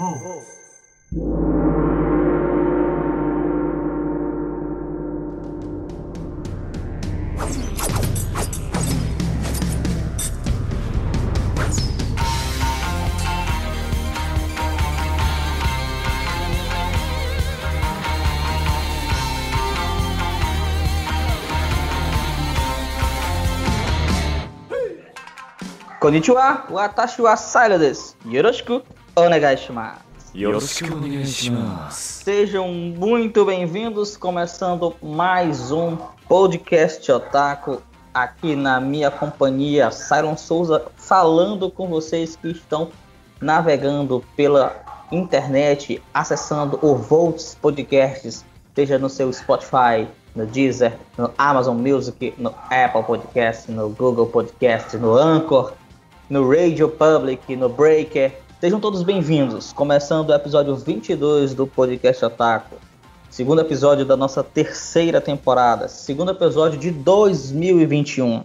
こんにちは、私はサイラです。よろしく。Onegaishimasu. Sejam muito bem-vindos, começando mais um podcast Otaku aqui na minha companhia, Siron Souza, falando com vocês que estão navegando pela internet, acessando o Volts Podcasts, seja no seu Spotify, no Deezer, no Amazon Music, no Apple Podcast, no Google Podcast, no Anchor, no Radio Public, no Breaker Sejam todos bem-vindos. Começando o episódio 22 do Podcast Otaku. Segundo episódio da nossa terceira temporada. Segundo episódio de 2021.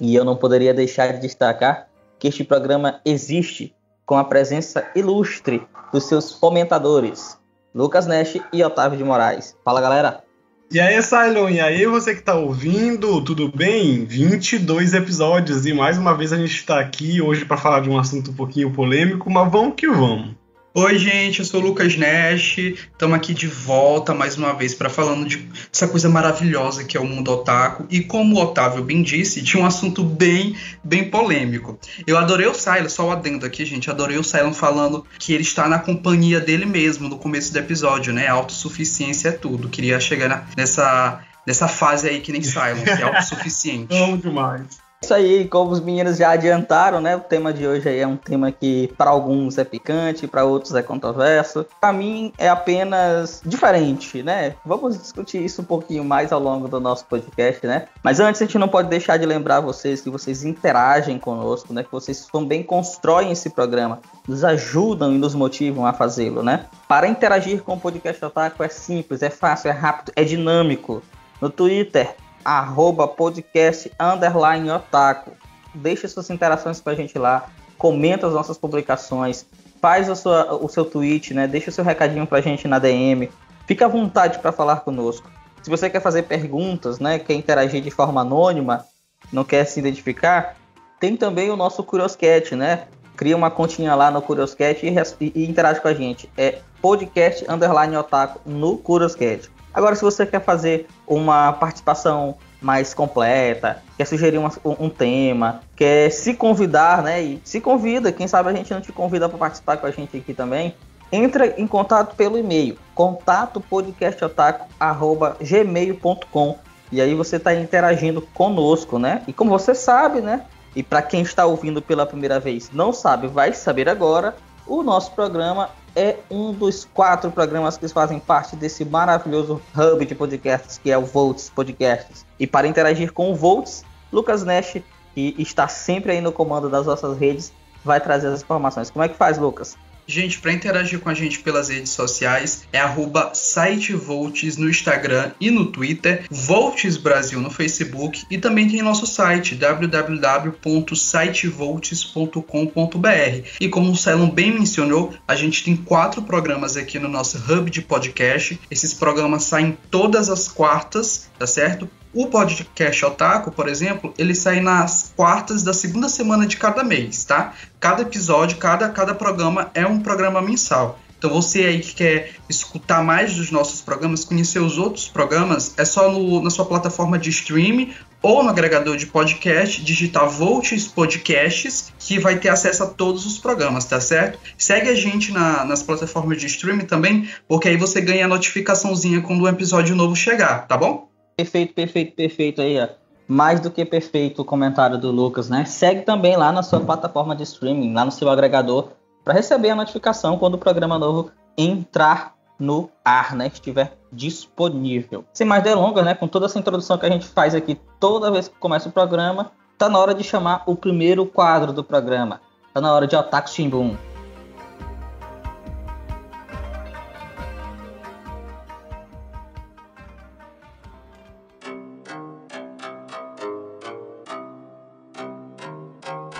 E eu não poderia deixar de destacar que este programa existe com a presença ilustre dos seus comentadores, Lucas Nash e Otávio de Moraes. Fala, galera! E aí, Cylon, e aí você que tá ouvindo, tudo bem? 22 episódios e mais uma vez a gente tá aqui hoje para falar de um assunto um pouquinho polêmico, mas vamos que vamos. Oi, gente, eu sou o Lucas Nash. Estamos aqui de volta mais uma vez para falando de essa coisa maravilhosa que é o mundo otaku. E como o Otávio bem disse, de um assunto bem, bem polêmico. Eu adorei o Silon, só o adendo aqui, gente. Adorei o Silon falando que ele está na companhia dele mesmo no começo do episódio, né? Autossuficiência é tudo. Queria chegar na- nessa, nessa fase aí que nem Silon, que é autossuficiente. Amo demais. Isso aí, como os meninos já adiantaram, né? O tema de hoje é um tema que para alguns é picante, para outros é controverso. Para mim é apenas diferente, né? Vamos discutir isso um pouquinho mais ao longo do nosso podcast, né? Mas antes a gente não pode deixar de lembrar vocês que vocês interagem conosco, né? Que vocês também constroem esse programa, nos ajudam e nos motivam a fazê-lo, né? Para interagir com o podcast Otaku é simples, é fácil, é rápido, é dinâmico. No Twitter, arroba podcast underline otaku. Deixe suas interações com a gente lá, comenta as nossas publicações, faz a sua, o seu tweet, né? Deixa o seu recadinho pra gente na DM. Fica à vontade para falar conosco. Se você quer fazer perguntas, né? Quer interagir de forma anônima, não quer se identificar, tem também o nosso Curioscat, né? Cria uma continha lá no Curioscat e, e- e interage com a gente. É podcast underline otaku no Curioscat. Agora, se você quer fazer uma participação mais completa, quer sugerir uma- um, tema, quer se convidar, né? E se convida, quem sabe a gente não te convida para participar com a gente aqui também. Entra em contato pelo e-mail, contato podcastotaku@gmail.com e aí você está interagindo conosco, né? E como você sabe, né? E para quem está ouvindo pela primeira vez, não sabe, vai saber agora. O nosso programa é um dos quatro programas que fazem parte desse maravilhoso hub de podcasts que é o Volts Podcasts. E para interagir com o Volts, Lucas Nash, que está sempre aí no comando das nossas redes, vai trazer as informações. Como é que faz, Lucas? Gente, para interagir com a gente pelas redes sociais é arroba sitevolts no Instagram e no Twitter, Volts Brasil no Facebook e também tem nosso site www.sitevolts.com.br. E como o Cylon bem mencionou, a gente tem quatro programas aqui no nosso hub de podcast. Esses programas saem todas as quartas, tá certo? O podcast Otaku, por exemplo, ele sai nas quartas da segunda semana de cada mês, tá? Cada episódio, cada, cada programa é um programa mensal. Então você aí que quer escutar mais dos nossos programas, conhecer os outros programas, é só no, na sua plataforma de streaming ou no agregador de podcast, digitar Volts Podcasts, que vai ter acesso a todos os programas, tá certo? Segue a gente na- nas plataformas de streaming também, porque aí você ganha a notificaçãozinha quando o episódio novo chegar, tá bom? Perfeito, perfeito, perfeito aí, ó. Mais do que perfeito o comentário do Lucas, né? Segue também lá na sua plataforma de streaming, lá no seu agregador, para receber a notificação quando o programa novo entrar no ar, né? Estiver disponível. Sem mais delongas, né? Com toda essa introdução que a gente faz aqui toda vez que começa o programa, tá na hora de chamar o primeiro quadro do programa. Tá na hora de Otaku Shimbun.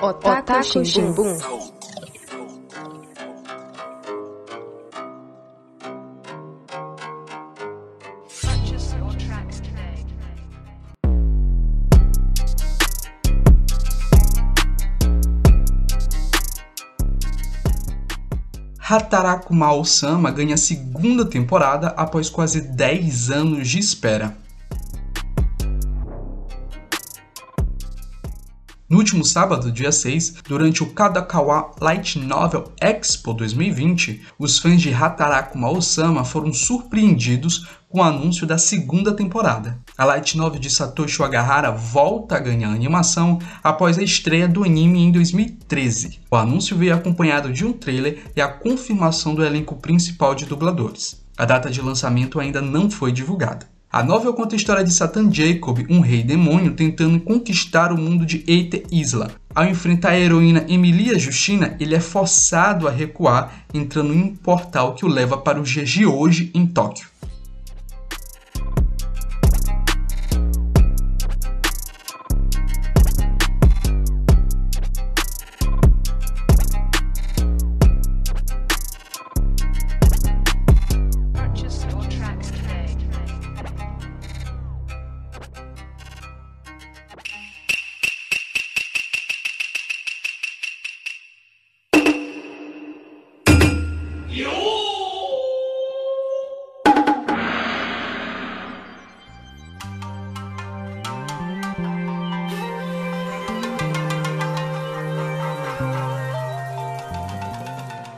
Otaku, Otaku Shimbun. Hataraku Mao-sama ganha segunda temporada após quase 10 anos de espera. Último sábado, dia 6, durante o Kadakawa Light Novel Expo 2020, os fãs de Hataraku Mao-sama foram surpreendidos com o anúncio da segunda temporada. A Light Novel de Satoshi Agahara volta a ganhar animação após a estreia do anime em 2013. O anúncio veio acompanhado de um trailer e a confirmação do elenco principal de dubladores. A data de lançamento ainda não foi divulgada. A novel conta a história de Satan Jacob, um rei demônio tentando conquistar o mundo de Eite Isla. Ao enfrentar a heroína Emilia Justina, ele é forçado a recuar, entrando em um portal que o leva para dias de hoje em Tóquio.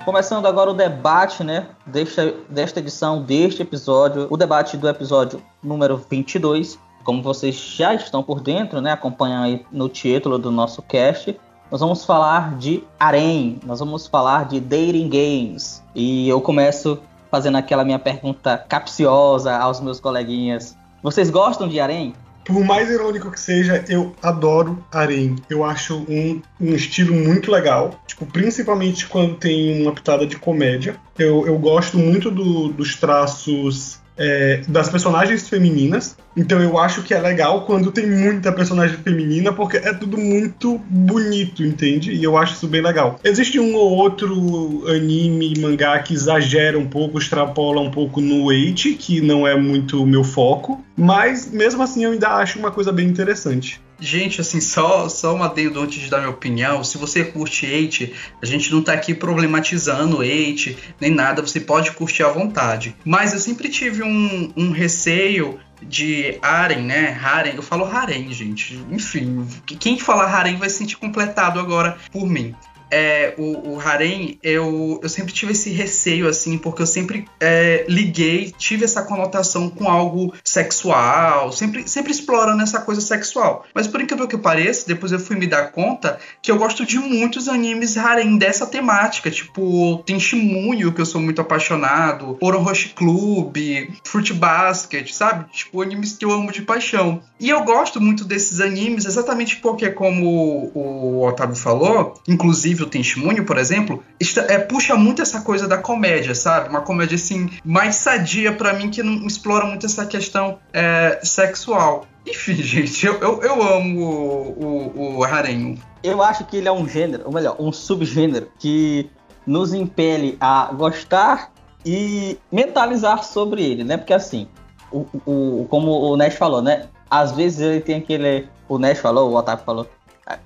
Começando agora o debate, né, desta, desta edição, deste episódio, o debate do episódio número 22. Como vocês já estão por dentro, né, acompanham aí no título do nosso cast, nós vamos falar de Arém, nós vamos falar de dating games. E eu começo fazendo aquela minha pergunta capciosa aos meus coleguinhas. Vocês gostam de Arém? Por mais irônico que seja, eu adoro Arém. Eu acho um, um estilo muito legal. Tipo, principalmente quando tem uma pitada de comédia. Eu, eu gosto muito do- dos traços é, das personagens femininas. Então eu acho que é legal quando tem muita personagem feminina, porque é tudo muito bonito, entende? E eu acho isso bem legal. Existe um ou outro anime, mangá que exagera um pouco, extrapola um pouco no weight, que não é muito o meu foco. Mas mesmo assim eu ainda acho uma coisa bem interessante. Gente, assim, só, só um adendo antes de dar minha opinião. Se você curte Eight, a gente não tá aqui problematizando Eight, nem nada, você pode curtir à vontade. Mas eu sempre tive um, um receio de Harem, né? Harem, eu falo Harem, gente. Enfim, quem falar Harem vai se sentir completado agora por mim. É, o, o harem, eu, eu sempre tive esse receio, assim, porque eu sempre é, liguei, tive essa conotação com algo sexual, sempre, sempre explorando essa coisa sexual. Mas por incrível que pareça, depois eu fui me dar conta que eu gosto de muitos animes harem dessa temática, tipo tem Shimuyo, que eu sou muito apaixonado, Orohoshi Club, Fruit Basket, sabe? Tipo, animes que eu amo de paixão. E eu gosto muito desses animes exatamente porque, como o Otávio falou, inclusive o Tenshimunyo, por exemplo, esta- é, puxa muito essa coisa da comédia, sabe? Uma comédia, assim, mais sadia pra mim, que não explora muito essa questão é, sexual. Enfim, gente, eu, eu, eu amo o, o, o. Eu acho que ele é um gênero, ou melhor, um subgênero que nos impele a gostar e mentalizar sobre ele, né? Porque assim, o, o, como o Nash falou, né? Às vezes ele tem aquele. O Nash falou, o Otávio falou,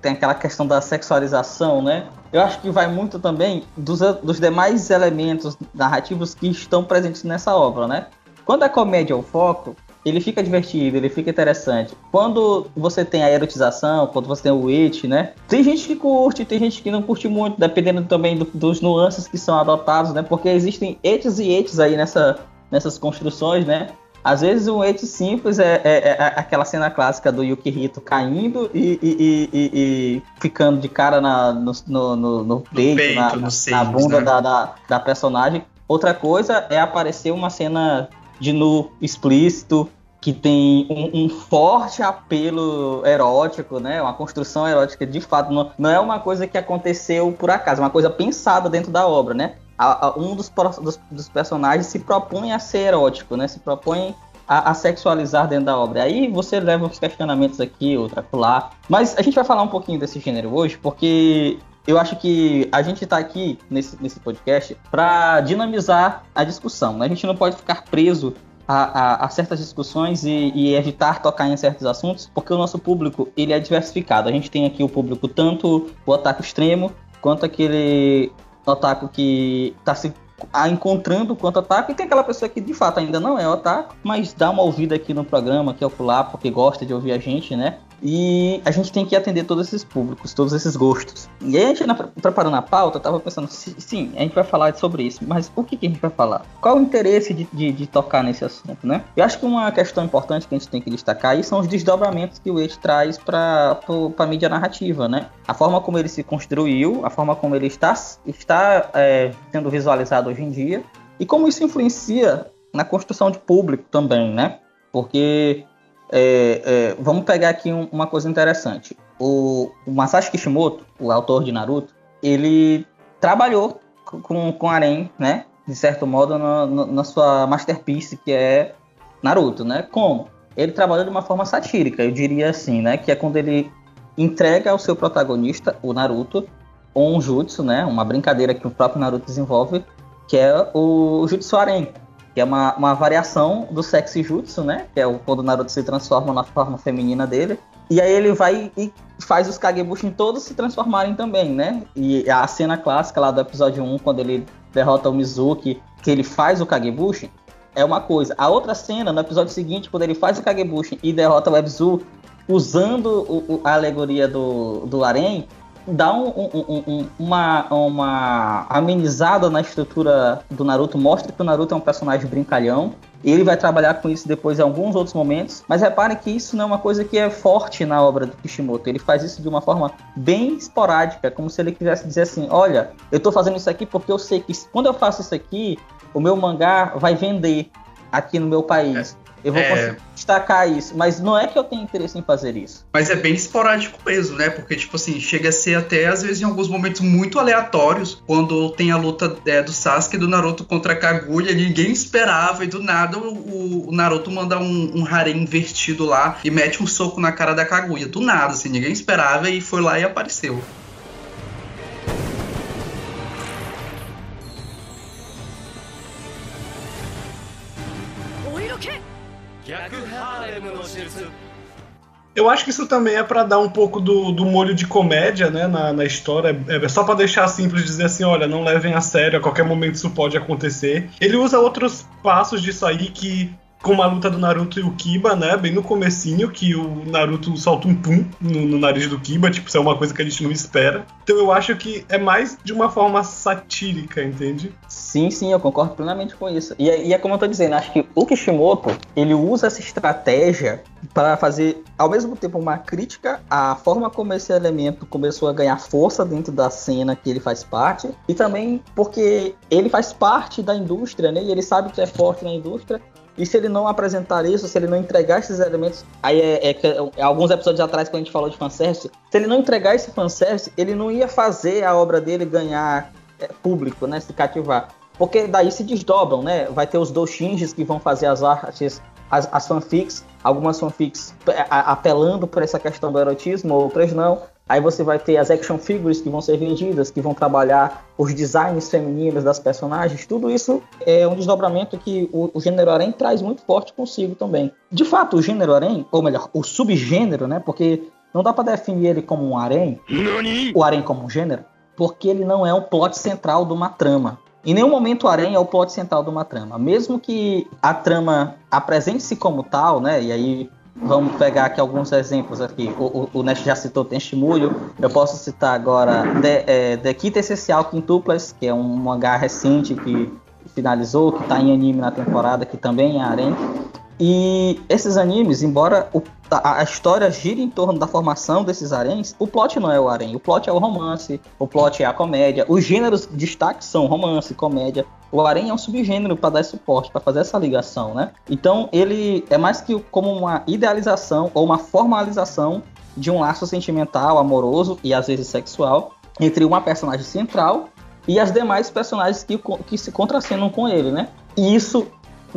tem aquela questão da sexualização, né? Eu acho que vai muito também dos, dos demais elementos narrativos que estão presentes nessa obra, né? Quando a comédia é o foco, ele fica divertido, ele fica interessante. Quando você tem a erotização, quando você tem o it, né? Tem gente que curte, tem gente que não curte muito, dependendo também do- dos nuances que são adotados, né? Porque existem etes e etes aí nessa, nessas construções, né? Às vezes um et simples é, é- é aquela cena clássica do Yukihito caindo e, e- e- e- ficando de cara na- no, no, no- no peito, peito, na, nos na bunda né? da, da, da personagem. Outra coisa é aparecer uma cena de nu explícito que tem um, um forte apelo erótico, né? Uma construção erótica de fato. Não, não é uma coisa que aconteceu por acaso, é uma coisa pensada dentro da obra, né? A- a- um dos, dos- dos personagens se propõe a ser erótico, né? Se propõe a, a sexualizar dentro da obra. Aí você leva uns questionamentos aqui, outra lá. Mas a gente vai falar um pouquinho desse gênero hoje, porque eu acho que a gente está aqui nesse, nesse podcast para dinamizar a discussão. né? A gente não pode ficar preso a, a- a certas discussões e, e evitar tocar em certos assuntos, porque o nosso público ele é diversificado. A gente tem aqui o público tanto o otaku extremo quanto aquele otaku que está se a encontrando quanto otaku, e tem aquela pessoa que de fato ainda não é otaku, mas dá uma ouvida aqui no programa, que é ocular, porque gosta de ouvir a gente, né? E a gente tem que atender todos esses públicos, todos esses gostos. E aí a gente, preparando a pauta, tava pensando, sim, a gente vai falar sobre isso, mas o que, que a gente vai falar? Qual o interesse de, de, de, tocar nesse assunto, né? Eu acho que uma questão importante que a gente tem que destacar aí são os desdobramentos que o Ed traz para a mídia narrativa, né? A forma como ele se construiu, a forma como ele está, está é, sendo visualizado hoje em dia, e como isso influencia na construção de público também, né? Porque é, é, vamos pegar aqui um, uma coisa interessante. O, o, Masashi Kishimoto, o autor de Naruto, ele trabalhou com, com Arém, né? De certo modo, na, na sua masterpiece, que é Naruto, né? Como? Ele trabalhou de uma forma satírica, eu diria assim, né? Que é quando ele entrega ao seu protagonista, o Naruto, um jutsu, né? Uma brincadeira que o próprio Naruto desenvolve, que é o Jutsu Aren, que é uma, uma variação do sexy jutsu, né? Que é o, quando o Naruto se transforma na forma feminina dele. E aí ele vai e faz os Kagebushin todos se transformarem também, né? E a cena clássica lá do episódio 1, quando ele derrota o Mizuki, que ele faz o Kagebushin, é uma coisa. A outra cena, no episódio seguinte, quando ele faz o Kagebushin e derrota o Ebzu, usando o, o, a alegoria do, do Arém, dá um, um, um, uma, uma amenizada na estrutura do Naruto, mostra que o Naruto é um personagem brincalhão. Ele vai trabalhar com isso depois em alguns outros momentos, mas reparem que isso não é uma coisa que é forte na obra do Kishimoto. Ele faz isso de uma forma bem esporádica, como se ele quisesse dizer assim: olha, eu estou fazendo isso aqui porque eu sei que quando eu faço isso aqui, o meu mangá vai vender aqui no meu país. Eu vou é... destacar isso, mas não é que eu tenho interesse em fazer isso. Mas é bem esporádico mesmo, né? Porque, tipo assim, chega a ser até, às vezes, em alguns momentos muito aleatórios, quando tem a luta é, do Sasuke e do Naruto contra a Kaguya, ninguém esperava, e do nada o, o Naruto manda um, um harem invertido lá e mete um soco na cara da Kaguya. Do nada, assim, ninguém esperava e foi lá e apareceu. Eu acho que isso também é para dar um pouco do, do molho de comédia né, na, na história. É, é só para deixar simples dizer assim: olha, não levem a sério, a qualquer momento isso pode acontecer. Ele usa outros passos disso aí que como a luta do Naruto e o Kiba, né? Bem no comecinho, que o Naruto solta um pum no, no, nariz do Kiba, tipo, isso é uma coisa que a gente não espera. Então eu acho que é mais de uma forma satírica, entende? Sim, sim, eu concordo plenamente com isso. E, é, e é como eu tô dizendo, acho que o Kishimoto, ele usa essa estratégia para fazer, ao mesmo tempo, uma crítica à forma como esse elemento começou a ganhar força dentro da cena que ele faz parte, e também porque ele faz parte da indústria, né? E ele sabe que é forte na indústria, e se ele não apresentar isso, se ele não entregar esses elementos. Aí é, é, é, alguns episódios atrás, quando a gente falou de fanservice, se ele não entregar esse fanservice, ele não ia fazer a obra dele ganhar é, público, né? Se cativar. Porque daí se desdobram, né? Vai ter os doujinshis que vão fazer as artes, as, as fanfics, algumas fanfics é, apelando por essa questão do erotismo, outras não. Aí você vai ter as action figures que vão ser vendidas, que vão trabalhar os designs femininos das personagens. Tudo isso é um desdobramento que o, o gênero harem traz muito forte consigo também. De fato, o gênero harem, ou melhor, o subgênero, né? Porque não dá para definir ele como um harem, o harem como um gênero, porque ele não é o plot central de uma trama. Em nenhum momento o harem é o plot central de uma trama. Mesmo que a trama apresente-se como tal, né? E aí Vamos pegar aqui alguns exemplos aqui. O, o, o Nest já citou Tenshimulho. Eu posso citar agora The, é, The Essencial Quintuplas, que é um mangá recente que finalizou, que está em anime na temporada, que também é harem. E esses animes, embora o, a, a, história gire em torno da formação desses haréns, o plot não é o harém. O plot é o romance, o plot é a comédia. Os gêneros de destaque são romance, comédia. O harém é um subgênero para dar suporte, para fazer essa ligação, né? Então ele é mais que como uma idealização ou uma formalização de um laço sentimental, amoroso e às vezes sexual entre uma personagem central e as demais personagens que, que se contracenam com ele, né? E isso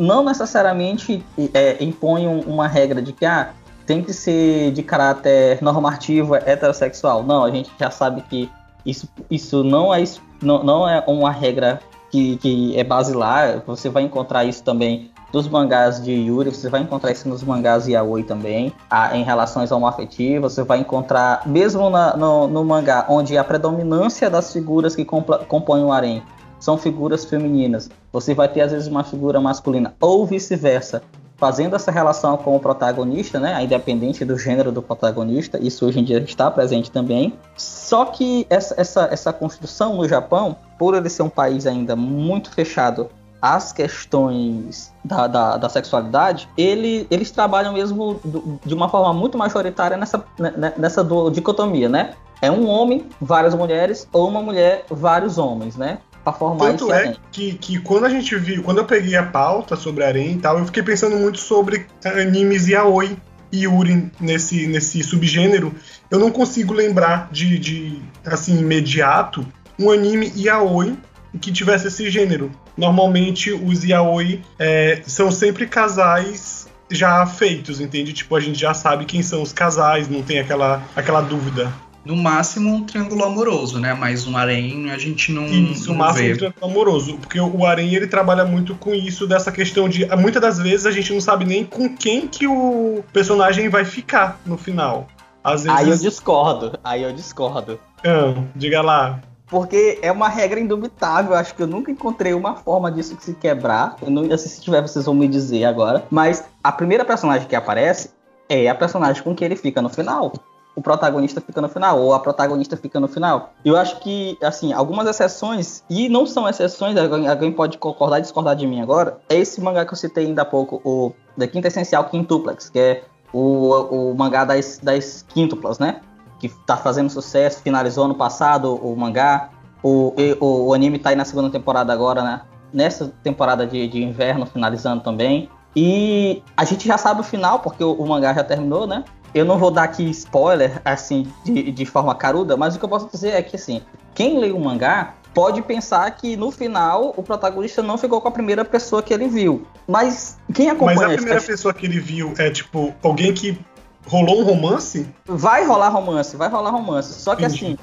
não necessariamente é, impõe uma regra de que ah, tem que ser de caráter normativo heterossexual. Não, a gente já sabe que isso, isso não, é, não, é uma regra que, que é basilar. Você vai encontrar isso também dos mangás de Yuri, você vai encontrar isso nos mangás Yaoi também, a, em relações homoafetivas, você vai encontrar, mesmo na, no, no, mangá, onde a predominância das figuras que compõem o harem são figuras femininas. Você vai ter às vezes uma figura masculina ou vice-versa, fazendo essa relação com o protagonista, né, independente do gênero do protagonista. Isso hoje em dia está presente também. Só que essa, essa, essa construção no Japão, por ele ser um país ainda muito fechado às questões da, da, da sexualidade, ele, eles trabalham mesmo do, de uma forma muito majoritária nessa, né, nessa do, dicotomia, né? É um homem, várias mulheres, ou uma mulher, vários homens, né? Pra formar Tanto é que, que quando a gente viu, quando eu peguei a pauta sobre Arém e tal, eu fiquei pensando muito sobre animes yaoi e Yuri nesse, nesse subgênero. Eu não consigo lembrar de, de assim, imediato, um anime yaoi que tivesse esse gênero. Normalmente os yaoi é, são sempre casais já feitos, entende? Tipo, a gente já sabe quem são os casais, não tem aquela, aquela dúvida. No máximo um triângulo amoroso, né? Mas um harém a gente não, Isso, o não máximo vê. de triângulo amoroso. Porque o Arém, ele trabalha muito com isso, dessa questão de... Muitas das vezes a gente não sabe nem com quem que o personagem vai ficar no final. Às Aí eu vezes... discordo, aí eu discordo. Ah, diga lá. Porque é uma regra indubitável. Acho que eu nunca encontrei uma forma disso que se quebrar. Eu não, assim, se tiver, vocês vão me dizer agora. Mas a primeira personagem que aparece é a personagem com que ele fica no final. O protagonista fica no final, ou a protagonista fica no final. Eu acho que, assim, algumas exceções, e não são exceções, alguém, pode concordar e discordar de mim agora, é esse mangá que eu citei ainda há pouco, o da Quinta Essencial Quintuplex, que é o, o mangá das, das quíntuplas, né? que tá fazendo sucesso, finalizou ano passado o mangá. O, o, o anime tá aí na segunda temporada agora, né? Nessa temporada de, de inverno, finalizando também. E a gente já sabe o final, porque o, o mangá já terminou, né? Eu não vou dar aqui spoiler, assim, de, de forma caruda, mas o que eu posso dizer é que, assim, quem lê o mangá pode pensar que no final o protagonista não ficou com a primeira pessoa que ele viu. Mas quem acompanha Mas a primeira pessoa que ele viu é, tipo, alguém que rolou um romance? Vai rolar romance, vai rolar romance. Só que Entendi. assim,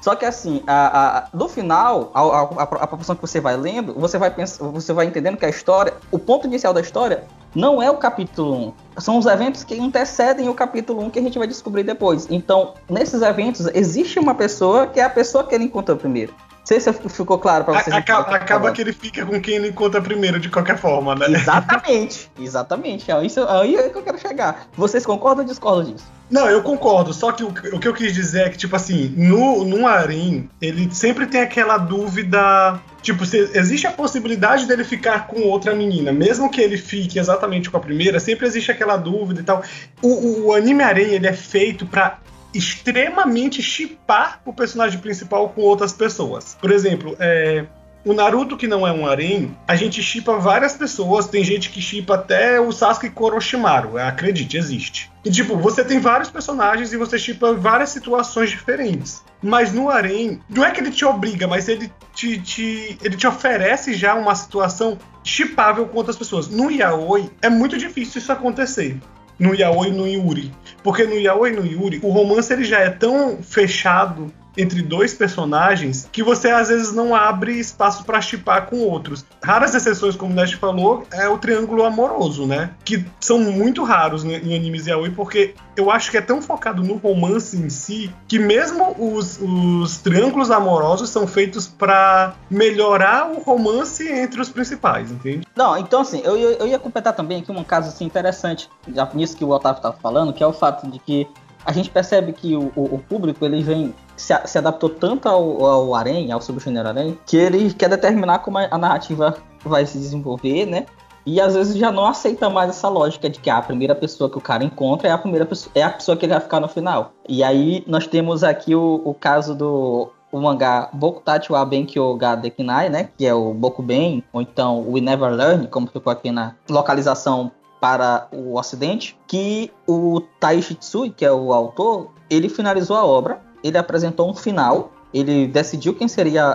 só que assim, a, a- no final, a, a, a, a proporção que você vai lendo, você vai pensar, você vai entendendo que a história, o ponto inicial da história não é o capítulo 1. São os eventos que antecedem o capítulo 1 que a gente vai descobrir depois. Então, nesses eventos, existe uma pessoa que é a pessoa que ele encontrou primeiro. Não sei se ficou claro pra vocês. A- o que acaba, acaba que ele fica com quem ele encontra primeiro, de qualquer forma, né? Exatamente, exatamente. É isso aí é que eu quero chegar. Vocês concordam ou discordam disso? Não, eu concordo, só que o, o que eu quis dizer é que, tipo assim, no, no Arim, ele sempre tem aquela dúvida. Tipo, se existe a possibilidade dele ficar com outra menina, mesmo que ele fique exatamente com a primeira, sempre existe aquela dúvida e tal. O, o, anime Arém, ele é feito pra extremamente chipar o personagem principal com outras pessoas. Por exemplo, é, o Naruto, que não é um harém, a gente chipa várias pessoas. Tem gente que chipa até o Sasuke Koroshimaru. Acredite, existe. E, tipo, você tem vários personagens e você chipa várias situações diferentes. Mas no harém, não é que ele te obriga, mas ele te, te- ele te oferece já uma situação chipável com outras pessoas. No yaoi, é muito difícil isso acontecer. No yaoi e no yuri. Porque no yaoi e no yuri, o romance ele já é tão fechado entre dois personagens que você às vezes não abre espaço pra chipar com outros. Raras exceções, como o Nash falou, é o triângulo amoroso, né? Que são muito raros em animes yaoi, porque eu acho que é tão focado no romance em si que mesmo os, os triângulos amorosos são feitos pra melhorar o romance entre os principais, entende? Não, então assim, eu, eu, eu ia completar também aqui um caso assim, interessante, já nisso que o Otávio estava falando, que é o fato de que a gente percebe que o, o, o público ele vem se, se adaptou tanto ao, ao harém, ao subgênero harém, que ele quer determinar como a, narrativa vai se desenvolver, né? E às vezes já não aceita mais essa lógica de que a primeira pessoa que o cara encontra é a primeira pessoa, é a pessoa que ele vai ficar no final. E aí nós temos aqui o, o caso do o mangá Bokutachi wa Benkyo ga Dekinai, né, que é o Bokuben, ou então We Never Learn, como ficou aqui na localização para o ocidente, que o Taishi Tsui, que é o autor, ele finalizou a obra, ele apresentou um final, ele decidiu quem seria a,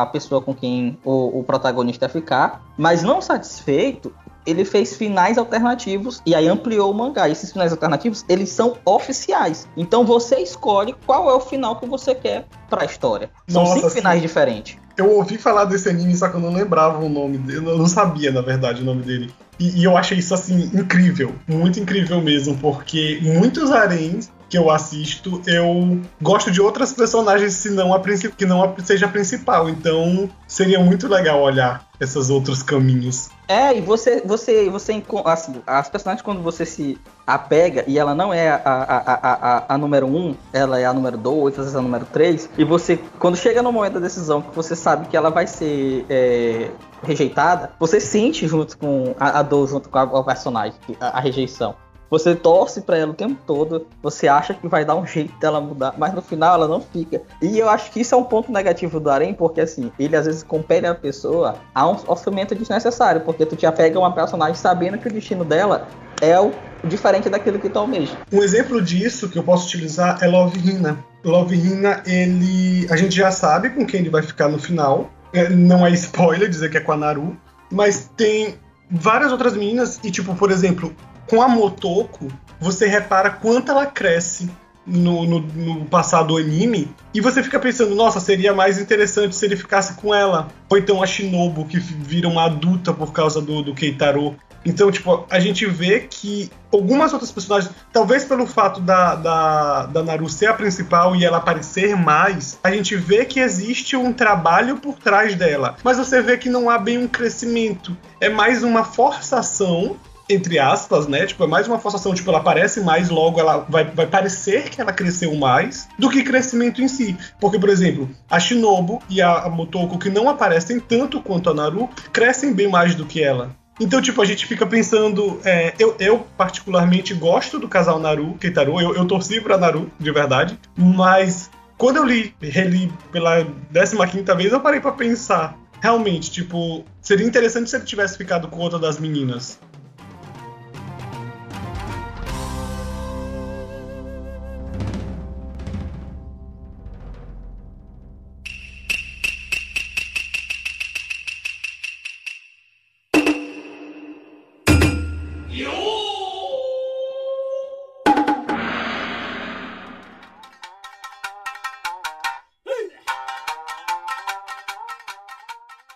a- a pessoa com quem o, o protagonista ia ficar, mas não satisfeito, ele fez finais alternativos e aí ampliou o mangá. E esses finais alternativos, eles são oficiais. Então você escolhe qual é o final que você quer para a história. São Nossa, cinco sim. finais diferentes. Eu ouvi falar desse anime, só que eu não lembrava o nome dele. Eu não sabia, na verdade, o nome dele. E, e eu achei isso, assim, incrível. Muito incrível mesmo, porque muitos haréns que eu assisto, eu gosto de outras personagens se não a que não a- seja a principal. Então seria muito legal olhar esses outros caminhos. É, e você, você, você, assim, as personagens quando você se apega e ela não é a, a, a, a, a número um, ela é a número dois, às vezes a número três, e você, quando chega no momento da decisão que você sabe que ela vai ser é, rejeitada, você sente junto com a, a dor, junto com a, o personagem, a, a rejeição. Você torce pra ela o tempo todo, você acha que vai dar um jeito dela mudar, mas no final ela não fica. E eu acho que isso é um ponto negativo do Arém, porque assim, ele às vezes compele a pessoa a um sofrimento desnecessário, porque tu te apega a uma personagem sabendo que o destino dela é o diferente daquilo que tu almeja. Um exemplo disso que eu posso utilizar é Love Hina. Love Hina, ele. A gente já sabe com quem ele vai ficar no final. É, Não é spoiler dizer que é com a Naru. Mas tem várias outras meninas, e tipo, por exemplo, com a Motoko, você repara quanto ela cresce no, no, no passado do anime, e você fica pensando, nossa, seria mais interessante se ele ficasse com ela. Ou então a Shinobu, que vira uma adulta por causa do, do Keitaro. Então, tipo, a gente vê que algumas outras personagens, talvez pelo fato da, da, da Naru ser a principal e ela aparecer mais, a gente vê que existe um trabalho por trás dela. Mas você vê que não há bem um crescimento. É mais uma forçação entre aspas, né? Tipo, é mais uma forçação, tipo, ela aparece mais, logo ela vai, vai parecer que ela cresceu mais do que crescimento em si. Porque, por exemplo, a Shinobu e a, Motoko, que não aparecem tanto quanto a Naru, crescem bem mais do que ela. Então, tipo, a gente fica pensando. é, eu, eu, particularmente, gosto do casal Naru, Keitaro. Eu, eu torci pra Naru, de verdade. Mas quando eu li, reli pela 15 vez, eu parei pra pensar. Realmente, tipo, seria interessante se ele tivesse ficado com outra das meninas.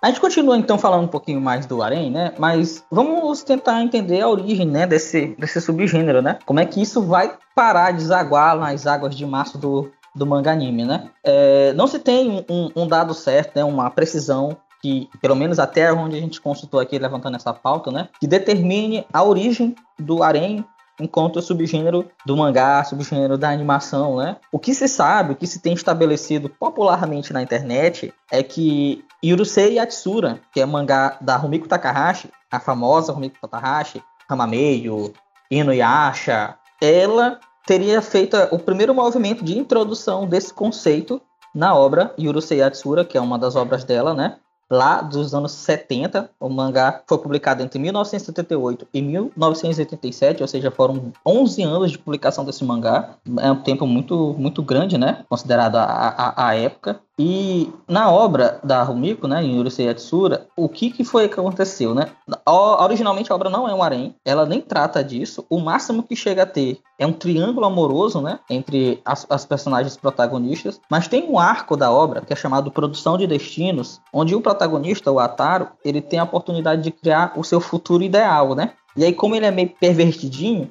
A gente continua então falando um pouquinho mais do Arém, né? Mas vamos tentar entender a origem, né, desse, desse subgênero, né? Como é que isso vai parar, desaguar nas águas de março do, do manga anime, né? É, não se tem um, um dado certo, né, uma precisão que, pelo menos até onde a gente consultou aqui levantando essa pauta, né, que determine a origem do Arém enquanto subgênero do mangá, subgênero da animação, né? O que se sabe, o que se tem estabelecido popularmente na internet é que Yurusei Yatsura, que é mangá da Rumiko Takahashi, a famosa Rumiko Takahashi, Hamameyo, Inuyasha, ela teria feito o primeiro movimento de introdução desse conceito na obra Yurusei Yatsura, que é uma das obras dela, né? Lá dos anos 70, o mangá foi publicado entre 1978 e 1987, ou seja, foram 11 anos de publicação desse mangá. É um tempo muito, muito grande, né? Considerado a, a, a época. E na obra da Rumiko, né, em Urusei Yatsura, o que, que foi que aconteceu, né? Originalmente a obra não é um harém, ela nem trata disso. O máximo que chega a ter é um triângulo amoroso, né, entre as, as personagens protagonistas. Mas tem um arco da obra que é chamado Produção de Destinos, onde o protagonista, o Ataro, ele tem a oportunidade de criar o seu futuro ideal, né? E aí, como ele é meio pervertidinho,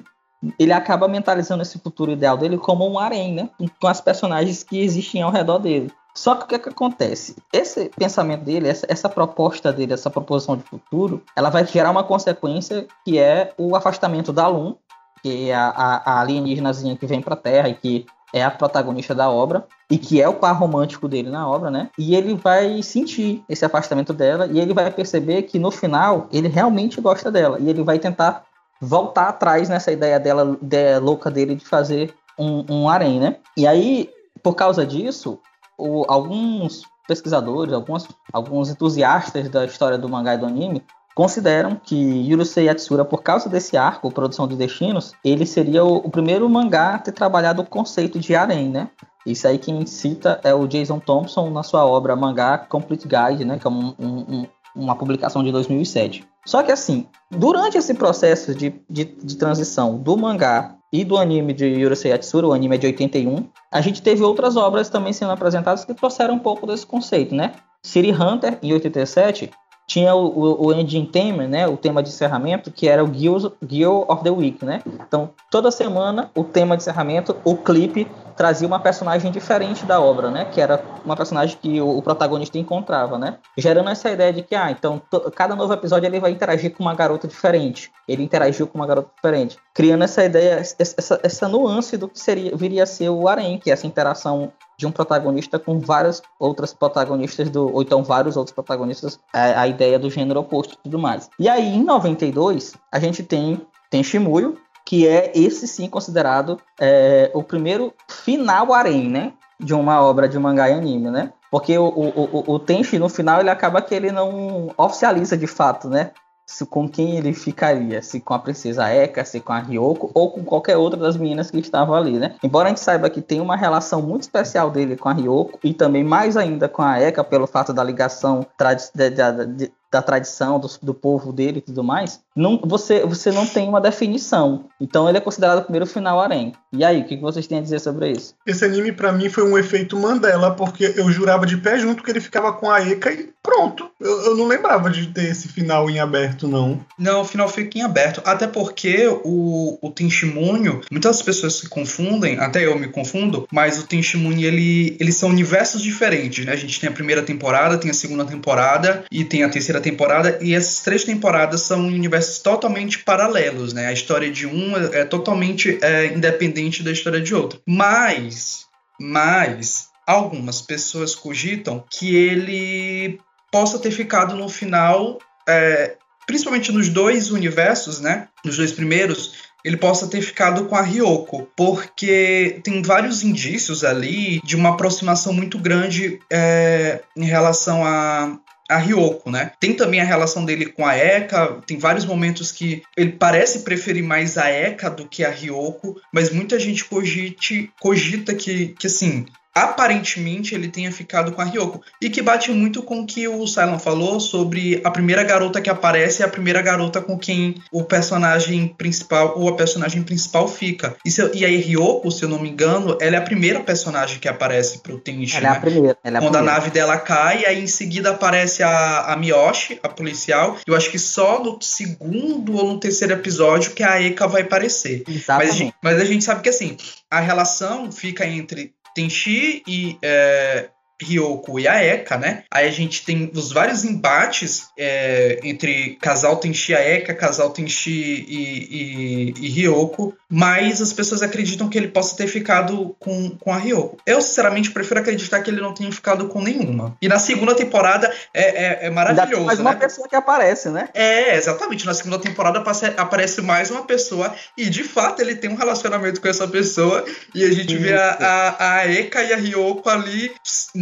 ele acaba mentalizando esse futuro ideal dele como um harém, né? Com as personagens que existem ao redor dele. Só que o que, é que acontece? Esse pensamento dele, essa, essa proposta dele, essa proposição de futuro, ela vai gerar uma consequência que é o afastamento da Lum, que é a, a, a alienígenazinha que vem pra Terra e que é a protagonista da obra, e que é o par romântico dele na obra, né? E ele vai sentir esse afastamento dela, e ele vai perceber que no final ele realmente gosta dela, e ele vai tentar voltar atrás nessa ideia dela, ideia louca dele de fazer um, um harém, né? E aí, por causa disso, o- alguns pesquisadores, alguns, alguns entusiastas da história do mangá e do anime consideram que Yurusei Yatsura, por causa desse arco, Produção de Destinos, ele seria o, o primeiro mangá a ter trabalhado o conceito de harém, né? Isso aí quem cita é o Jason Thompson na sua obra Mangá Complete Guide, né? Que é um- um- um- uma publicação de 2007. Só que assim, durante esse processo de, de, de transição do mangá e do anime de Yurusei Yatsura, o anime é de 81, a gente teve outras obras também sendo apresentadas que trouxeram um pouco desse conceito, né? City Hunter, em 87, tinha o, o, o ending theme, né, o tema de encerramento, que era o Gear, Gear of the Week, né? Então, toda semana, o tema de encerramento, o clipe trazia uma personagem diferente da obra, né? Que era uma personagem que o, o protagonista encontrava, né? Gerando essa ideia de que, ah, então cada novo episódio ele vai interagir com uma garota diferente. Ele interagiu com uma garota diferente, criando essa ideia, essa, essa nuance do que seria viria a ser o Arém, que é essa interação de um protagonista com várias outras protagonistas do ou então vários outros protagonistas a, a ideia do gênero oposto e tudo mais. E aí em 92 a gente tem tem Shimuyo, que é esse sim considerado é, o primeiro final harem, né? De uma obra de mangá e anime, né? Porque o, o, o, o Tenchi, no final, ele acaba que ele não oficializa de fato, né? Se, com quem ele ficaria, se com a princesa Eka, se com a Ryoko ou com qualquer outra das meninas que estavam ali, né? Embora a gente saiba que tem uma relação muito especial dele com a Ryoko e também mais ainda com a Eka pelo fato da ligação de, de, de, da tradição do, do povo dele e tudo mais, não, você, você não tem uma definição. Então ele é considerado o primeiro final harém. E aí, o que vocês têm a dizer sobre isso? Esse anime para mim foi um efeito Mandela, porque eu jurava de pé junto que ele ficava com a Eka e pronto. Eu, eu não lembrava de ter esse final em aberto, não. Não, o final fica em aberto. Até porque o, o Tenshimunyo, muitas pessoas se confundem, até eu me confundo, mas o Tenshimunyo, ele, eles são universos diferentes, né? A gente tem a primeira temporada, tem a segunda temporada e tem a terceira temporada, e essas três temporadas são universos totalmente paralelos, né? A história de um é, é totalmente é, independente da história de outro. Mas, mas, algumas pessoas cogitam que ele possa ter ficado no final, é, principalmente nos dois universos, né? Nos dois primeiros, ele possa ter ficado com a Ryoko, porque tem vários indícios ali de uma aproximação muito grande é, em relação a, a Ryoko, né? Tem também a relação dele com a Eka, tem vários momentos que ele parece preferir mais a Eka do que a Ryoko, mas muita gente cogite, cogita que, que assim, aparentemente ele tenha ficado com a Ryoko. E que bate muito com o que o Cylon falou sobre a primeira garota que aparece é a primeira garota com quem o personagem principal ou a personagem principal fica. E, se, e aí Ryoko, se eu não me engano, ela é a primeira personagem que aparece pro Tenchi. Ela né? é a primeira. Ela é a Quando primeira. a nave dela cai, aí em seguida aparece a, a Miyoshi, a policial. Eu acho que só no segundo ou no terceiro episódio que a Eka vai aparecer. Mas Exatamente. gente, mas a gente sabe que assim, a relação fica entre Tenchi e é, Ryoko e a Eka, né? Aí a gente tem os vários embates é, entre casal Tenchi e a Eka, casal Tenchi e, e, e Ryoko, mas as pessoas acreditam que ele possa ter ficado com, com a Ryoko. Eu, sinceramente, prefiro acreditar que ele não tenha ficado com nenhuma. E na segunda temporada é, é, é maravilhoso, mais né? uma pessoa que aparece, né? É, exatamente. Na segunda temporada aparece mais uma pessoa e de fato ele tem um relacionamento com essa pessoa e a gente vê a, a, a Eka e a Ryoko ali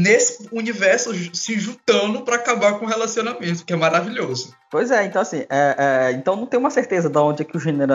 nesse universo se juntando pra acabar com o relacionamento, que é maravilhoso. Pois é, então assim, é, é, então não tem uma certeza de onde é que o gênero.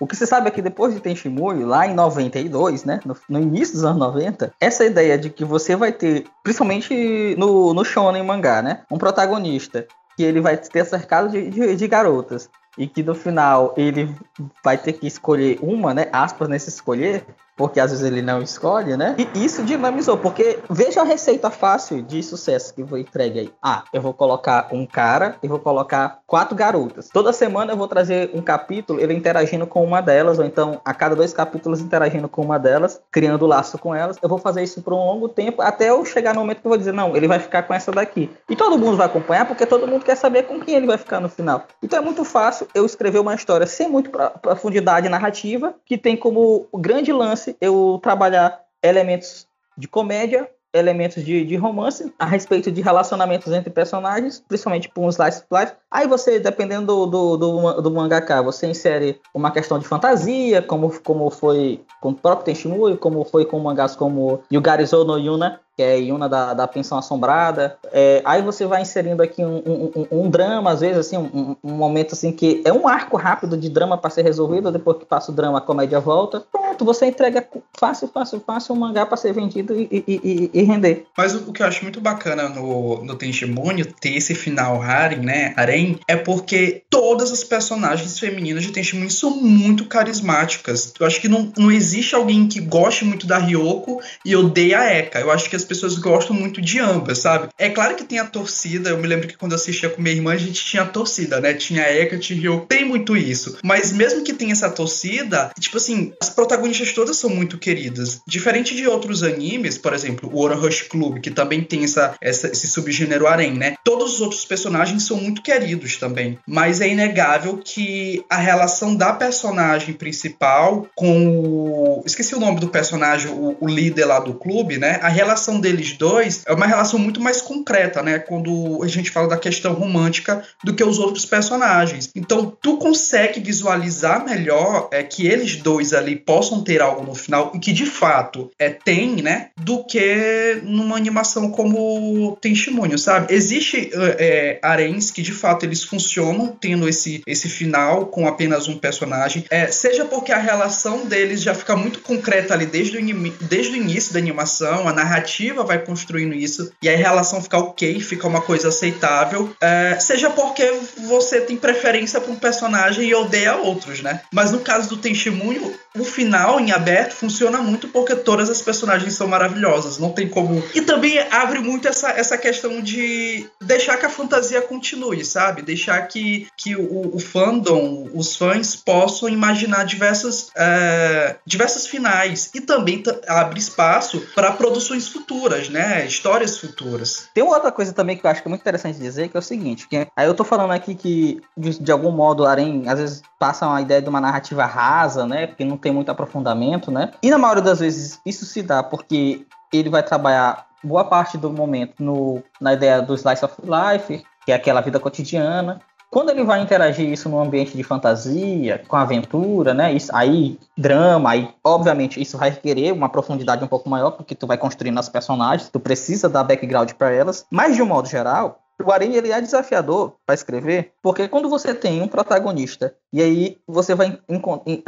O que se sabe é que depois de Tenshimuyo, lá em 92, né, no, no início dos anos 90, essa ideia de que você vai ter, principalmente no, no shonen mangá, né, um protagonista que ele vai ter cercado de, de, de garotas e que no final ele vai ter que escolher uma, né, aspas nesse escolher, porque às vezes ele não escolhe, né? E isso dinamizou, porque veja a receita fácil de sucesso que foi entregue aí. Ah, eu vou colocar um cara e vou colocar quatro garotas. Toda semana eu vou trazer um capítulo, ele interagindo com uma delas, ou então a cada dois capítulos interagindo com uma delas, criando laço com elas. Eu vou fazer isso por um longo tempo, até eu chegar no momento que eu vou dizer, não, ele vai ficar com essa daqui. E todo mundo vai acompanhar, porque todo mundo quer saber com quem ele vai ficar no final. Então é muito fácil eu escrever uma história sem muito profundidade narrativa, que tem como grande lance eu trabalhar elementos de comédia, elementos de, de romance a respeito de relacionamentos entre personagens, principalmente por um slice life. Aí você, dependendo do, do, do, do mangaka, você insere uma questão de fantasia, como, como foi com o próprio Tenshimuyo, como foi com mangás como Yugarizou no Yuna, que é Yuna da, da Pensão Assombrada. É, aí você vai inserindo aqui um, um, um- drama, às vezes, assim, um, momento assim que é um arco rápido de drama para ser resolvido, depois que passa o drama, a comédia volta. Pronto, você entrega fácil, fácil, fácil um mangá para ser vendido e, e- e- e render. Mas o, que eu acho muito bacana no, no Tenshimunyo, ter esse final Harem, né, Harem, é porque todas as personagens femininas de Tenshimunyo são muito carismáticas. Eu acho que não, não existe alguém que goste muito da Ryoko e odeia a Eka. Eu acho que as pessoas gostam muito de ambas, sabe? É claro que tem a torcida, eu me lembro que quando eu assistia com minha irmã, a gente tinha a torcida, né? Tinha a Hecate e Ryo, tem muito isso. Mas mesmo que tenha essa torcida, tipo assim, as protagonistas todas são muito queridas. Diferente de outros animes, por exemplo, o Oran Rush Club, que também tem essa, essa, esse subgênero harem, né? Todos os outros personagens são muito queridos também. Mas é inegável que a relação da personagem principal com o. Esqueci o nome do personagem, o, o líder lá do clube, né? A relação deles dois é uma relação muito mais concreta, né? Quando a gente fala da questão romântica do que os outros personagens. Então, tu consegue visualizar melhor é, que eles dois ali possam ter algo no final e que de fato é, tem, né? Do que numa animação como Testemunho, sabe? Existe é, aréns que de fato eles funcionam tendo esse, esse final com apenas um personagem, é, seja porque a relação deles já fica muito concreta ali desde o, desde o início da animação, a narrativa vai construindo isso e a relação fica ok, fica uma coisa aceitável, é, seja porque você tem preferência por um personagem e odeia outros, né? Mas no caso do Testemunho, o final em aberto funciona muito porque todas as personagens são maravilhosas, não tem como. E também abre muito essa, essa questão de deixar que a fantasia continue, sabe? Deixar que, que o, o fandom, os fãs possam imaginar diversas, é, diversos finais e também abre espaço para produções futuras, né? Histórias futuras. Tem outra coisa também que eu acho que é muito interessante dizer, que é o seguinte, que aí eu tô falando aqui que de, de algum modo o Arém às vezes passa uma ideia de uma narrativa rasa, né? Porque não tem muito aprofundamento, né? E na maioria das vezes isso se dá porque ele vai trabalhar boa parte do momento no, na ideia do slice of life, que é aquela vida cotidiana. Quando ele vai interagir isso num ambiente de fantasia, com aventura, né? Isso, aí drama, aí obviamente isso vai requerer uma profundidade um pouco maior, porque tu vai construindo as personagens, tu precisa dar background para elas. Mas de um modo geral, o Arém ele é desafiador para escrever, porque quando você tem um protagonista e aí você vai,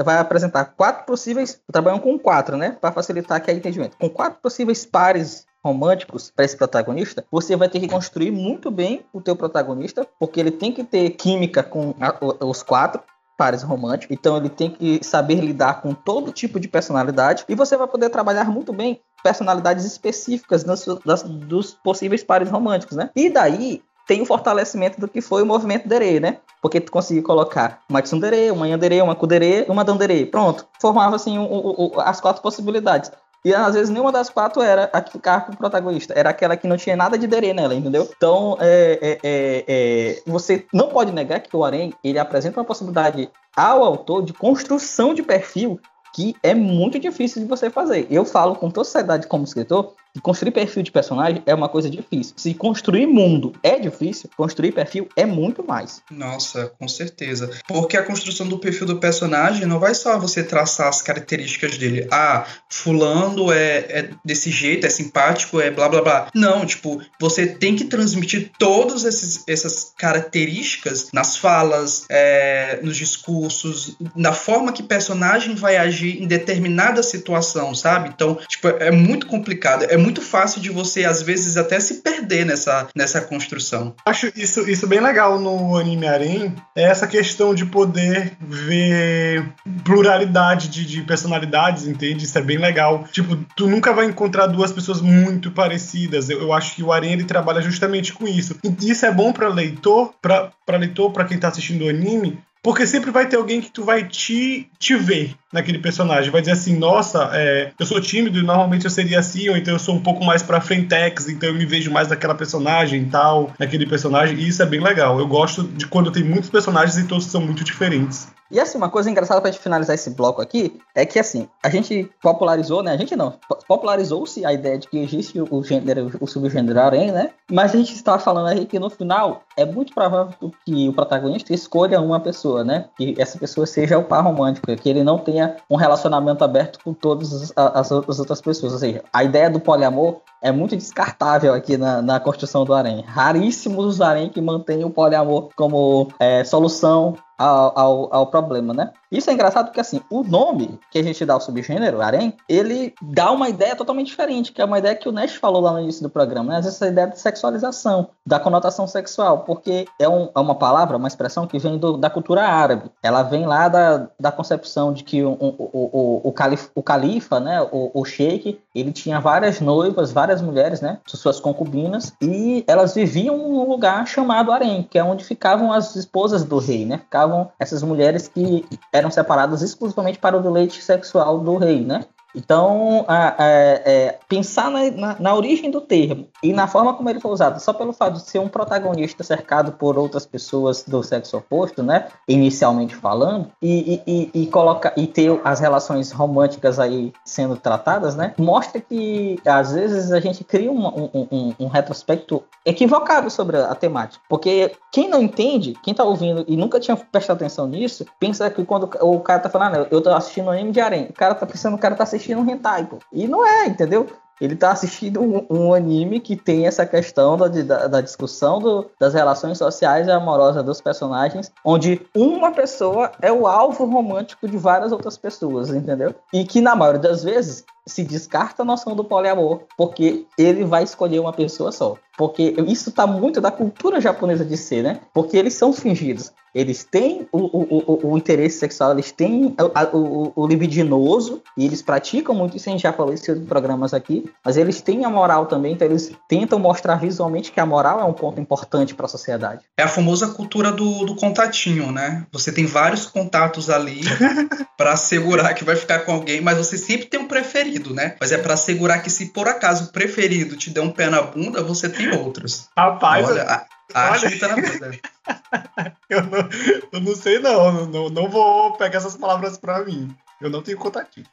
vai apresentar quatro possíveis, trabalhando com quatro, né, para facilitar aqui o entendimento, com quatro possíveis pares românticos para esse protagonista, você vai ter que construir muito bem o teu protagonista, porque ele tem que ter química com a, os quatro pares românticos, então ele tem que saber lidar com todo tipo de personalidade e você vai poder trabalhar muito bem personalidades específicas dos possíveis pares românticos, né? E daí tem o fortalecimento do que foi o movimento Dere, né? Porque tu conseguia colocar uma Tsundere, uma Yandere, uma Kudere, uma Dandere. Pronto. Formava assim o, o, as quatro possibilidades. E às vezes nenhuma das quatro era a que ficava com o protagonista. Era aquela que não tinha nada de Dere nela, entendeu? Então, é, é, é, é, você não pode negar que o Arém ele apresenta uma possibilidade ao autor de construção de perfil que é muito difícil de você fazer. Eu falo com toda seriedade como escritor construir perfil de personagem é uma coisa difícil. Se construir mundo é difícil, construir perfil é muito mais. Nossa, com certeza. Porque a construção do perfil do personagem não vai só você traçar as características dele. Ah, fulano é, é desse jeito, é simpático, é blá blá blá. Não, tipo, você tem que transmitir todas essas características nas falas, é, nos discursos, na forma que personagem vai agir em determinada situação, sabe? Então, tipo, é muito complicado. É muito muito fácil de você, às vezes, até se perder nessa, nessa construção. Acho isso, isso bem legal no anime Arém, é essa questão de poder ver pluralidade de, de personalidades, entende? Isso é bem legal. Tipo, tu nunca vai encontrar duas pessoas muito parecidas. Eu, eu acho que o Arém ele trabalha justamente com isso. E isso é bom para leitor, para leitor, para quem tá assistindo o anime, porque sempre vai ter alguém que tu vai te, te ver naquele personagem. Vai dizer assim, nossa, é, eu sou tímido e normalmente eu seria assim, ou então eu sou um pouco mais pra frentex, então eu me vejo mais naquela personagem e tal, naquele personagem, e isso é bem legal. Eu gosto de quando tem muitos personagens e todos são muito diferentes. E assim, uma coisa engraçada pra gente finalizar esse bloco aqui é que assim, a gente popularizou, né? A gente não, popularizou-se a ideia de que existe o gênero, o subgênero harém, né? Mas a gente está falando aí que no final é muito provável que o protagonista escolha uma pessoa, né? Que essa pessoa seja o par romântico, que ele não tenha um relacionamento aberto com todas as, as outras pessoas. Ou seja, a ideia do poliamor é muito descartável aqui na, na construção do harém. Raríssimos os harém que mantêm o poliamor como é, solução ao, ao, ao, problema, né? Isso é engraçado porque, assim, o nome que a gente dá ao subgênero, harém, ele dá uma ideia totalmente diferente, que é uma ideia que o Nash falou lá no início do programa, né? Essa ideia de sexualização, da conotação sexual, porque é, um, é uma palavra, uma expressão que vem do, da cultura árabe. Ela vem lá da, da concepção de que o, o, o, o, calif, o califa, né, o, o sheik, ele tinha várias noivas, várias mulheres, né, suas concubinas, e elas viviam num lugar chamado harém, que é onde ficavam as esposas do rei, né? Ficavam essas mulheres que eram separadas exclusivamente para o deleite sexual do rei, né? Então, a, a, é, pensar na, na, na, origem do termo e na forma como ele foi usado, só pelo fato de ser um protagonista cercado por outras pessoas do sexo oposto, né? Inicialmente falando, e, e, e, coloca, e ter as relações românticas aí sendo tratadas, né? Mostra que às vezes a gente cria um, um, um, um retrospecto equivocado sobre a, a, temática. Porque quem não entende, quem tá ouvindo e nunca tinha prestado atenção nisso, pensa que quando o cara tá falando, ah, eu tô assistindo anime de arém, o cara tá pensando, o cara tá assistindo assistindo um hentai, pô. E não é, entendeu? Ele tá assistindo um, um, anime que tem essa questão da, da, da discussão do, das relações sociais e amorosas dos personagens, onde uma pessoa é o alvo romântico de várias outras pessoas, entendeu? E que na maioria das vezes se descarta a noção do poliamor, porque ele vai escolher uma pessoa só. Porque isso tá muito da cultura japonesa de ser, né? Porque eles são fingidos. Eles têm o, o, o, o interesse sexual, eles têm o, o, libidinoso, e eles praticam muito isso, a gente já falou isso em programas aqui, mas eles têm a moral também, então eles tentam mostrar visualmente que a moral é um ponto importante para a sociedade. É a famosa cultura do, do contatinho, né? Você tem vários contatos ali para assegurar que vai ficar com alguém, mas você sempre tem um preferido, né? Mas é para assegurar que se por acaso o preferido te der um pé na bunda, você tem outros. Rapaz, Olha, a, a Olha... tá na vida. eu, não, eu não sei não, não, não vou pegar essas palavras para mim. Eu não tenho contatinho,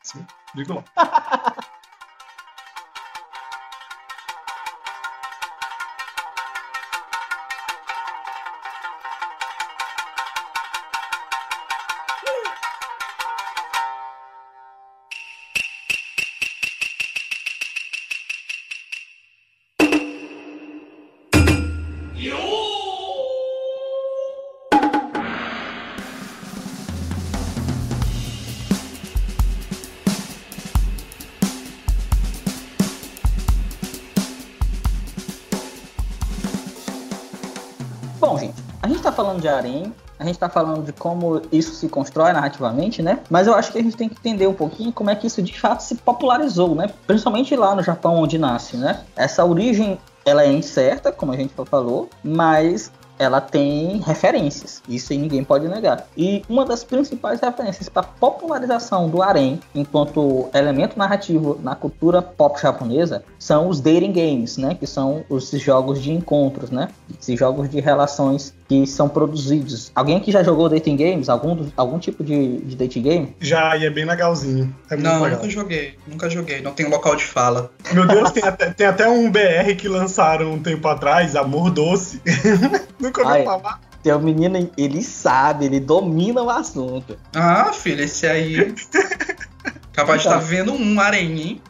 digo lá. de harém, a gente está falando de como isso se constrói narrativamente, né? Mas eu acho que a gente tem que entender um pouquinho como é que isso de fato se popularizou, né? Principalmente lá no Japão, onde nasce, né? Essa origem ela é incerta, como a gente falou, mas ela tem referências, isso ninguém pode negar. E uma das principais referências para a popularização do harem enquanto elemento narrativo na cultura pop japonesa são os dating games, né, que são os jogos de encontros, né, esses jogos de relações que são produzidos. Alguém que já jogou dating games? Algum, algum tipo de, de dating game? Já, e é bem legalzinho. É não, legal. nunca joguei. Nunca joguei. Não tem local de fala. Meu Deus, tem até, tem até um BR que lançaram um tempo atrás, Amor Doce. nunca ouviu falar. Tem um menino, ele sabe, ele domina o assunto. Ah, filho, esse aí. Capaz então. de estar tá vendo um aranha, hein?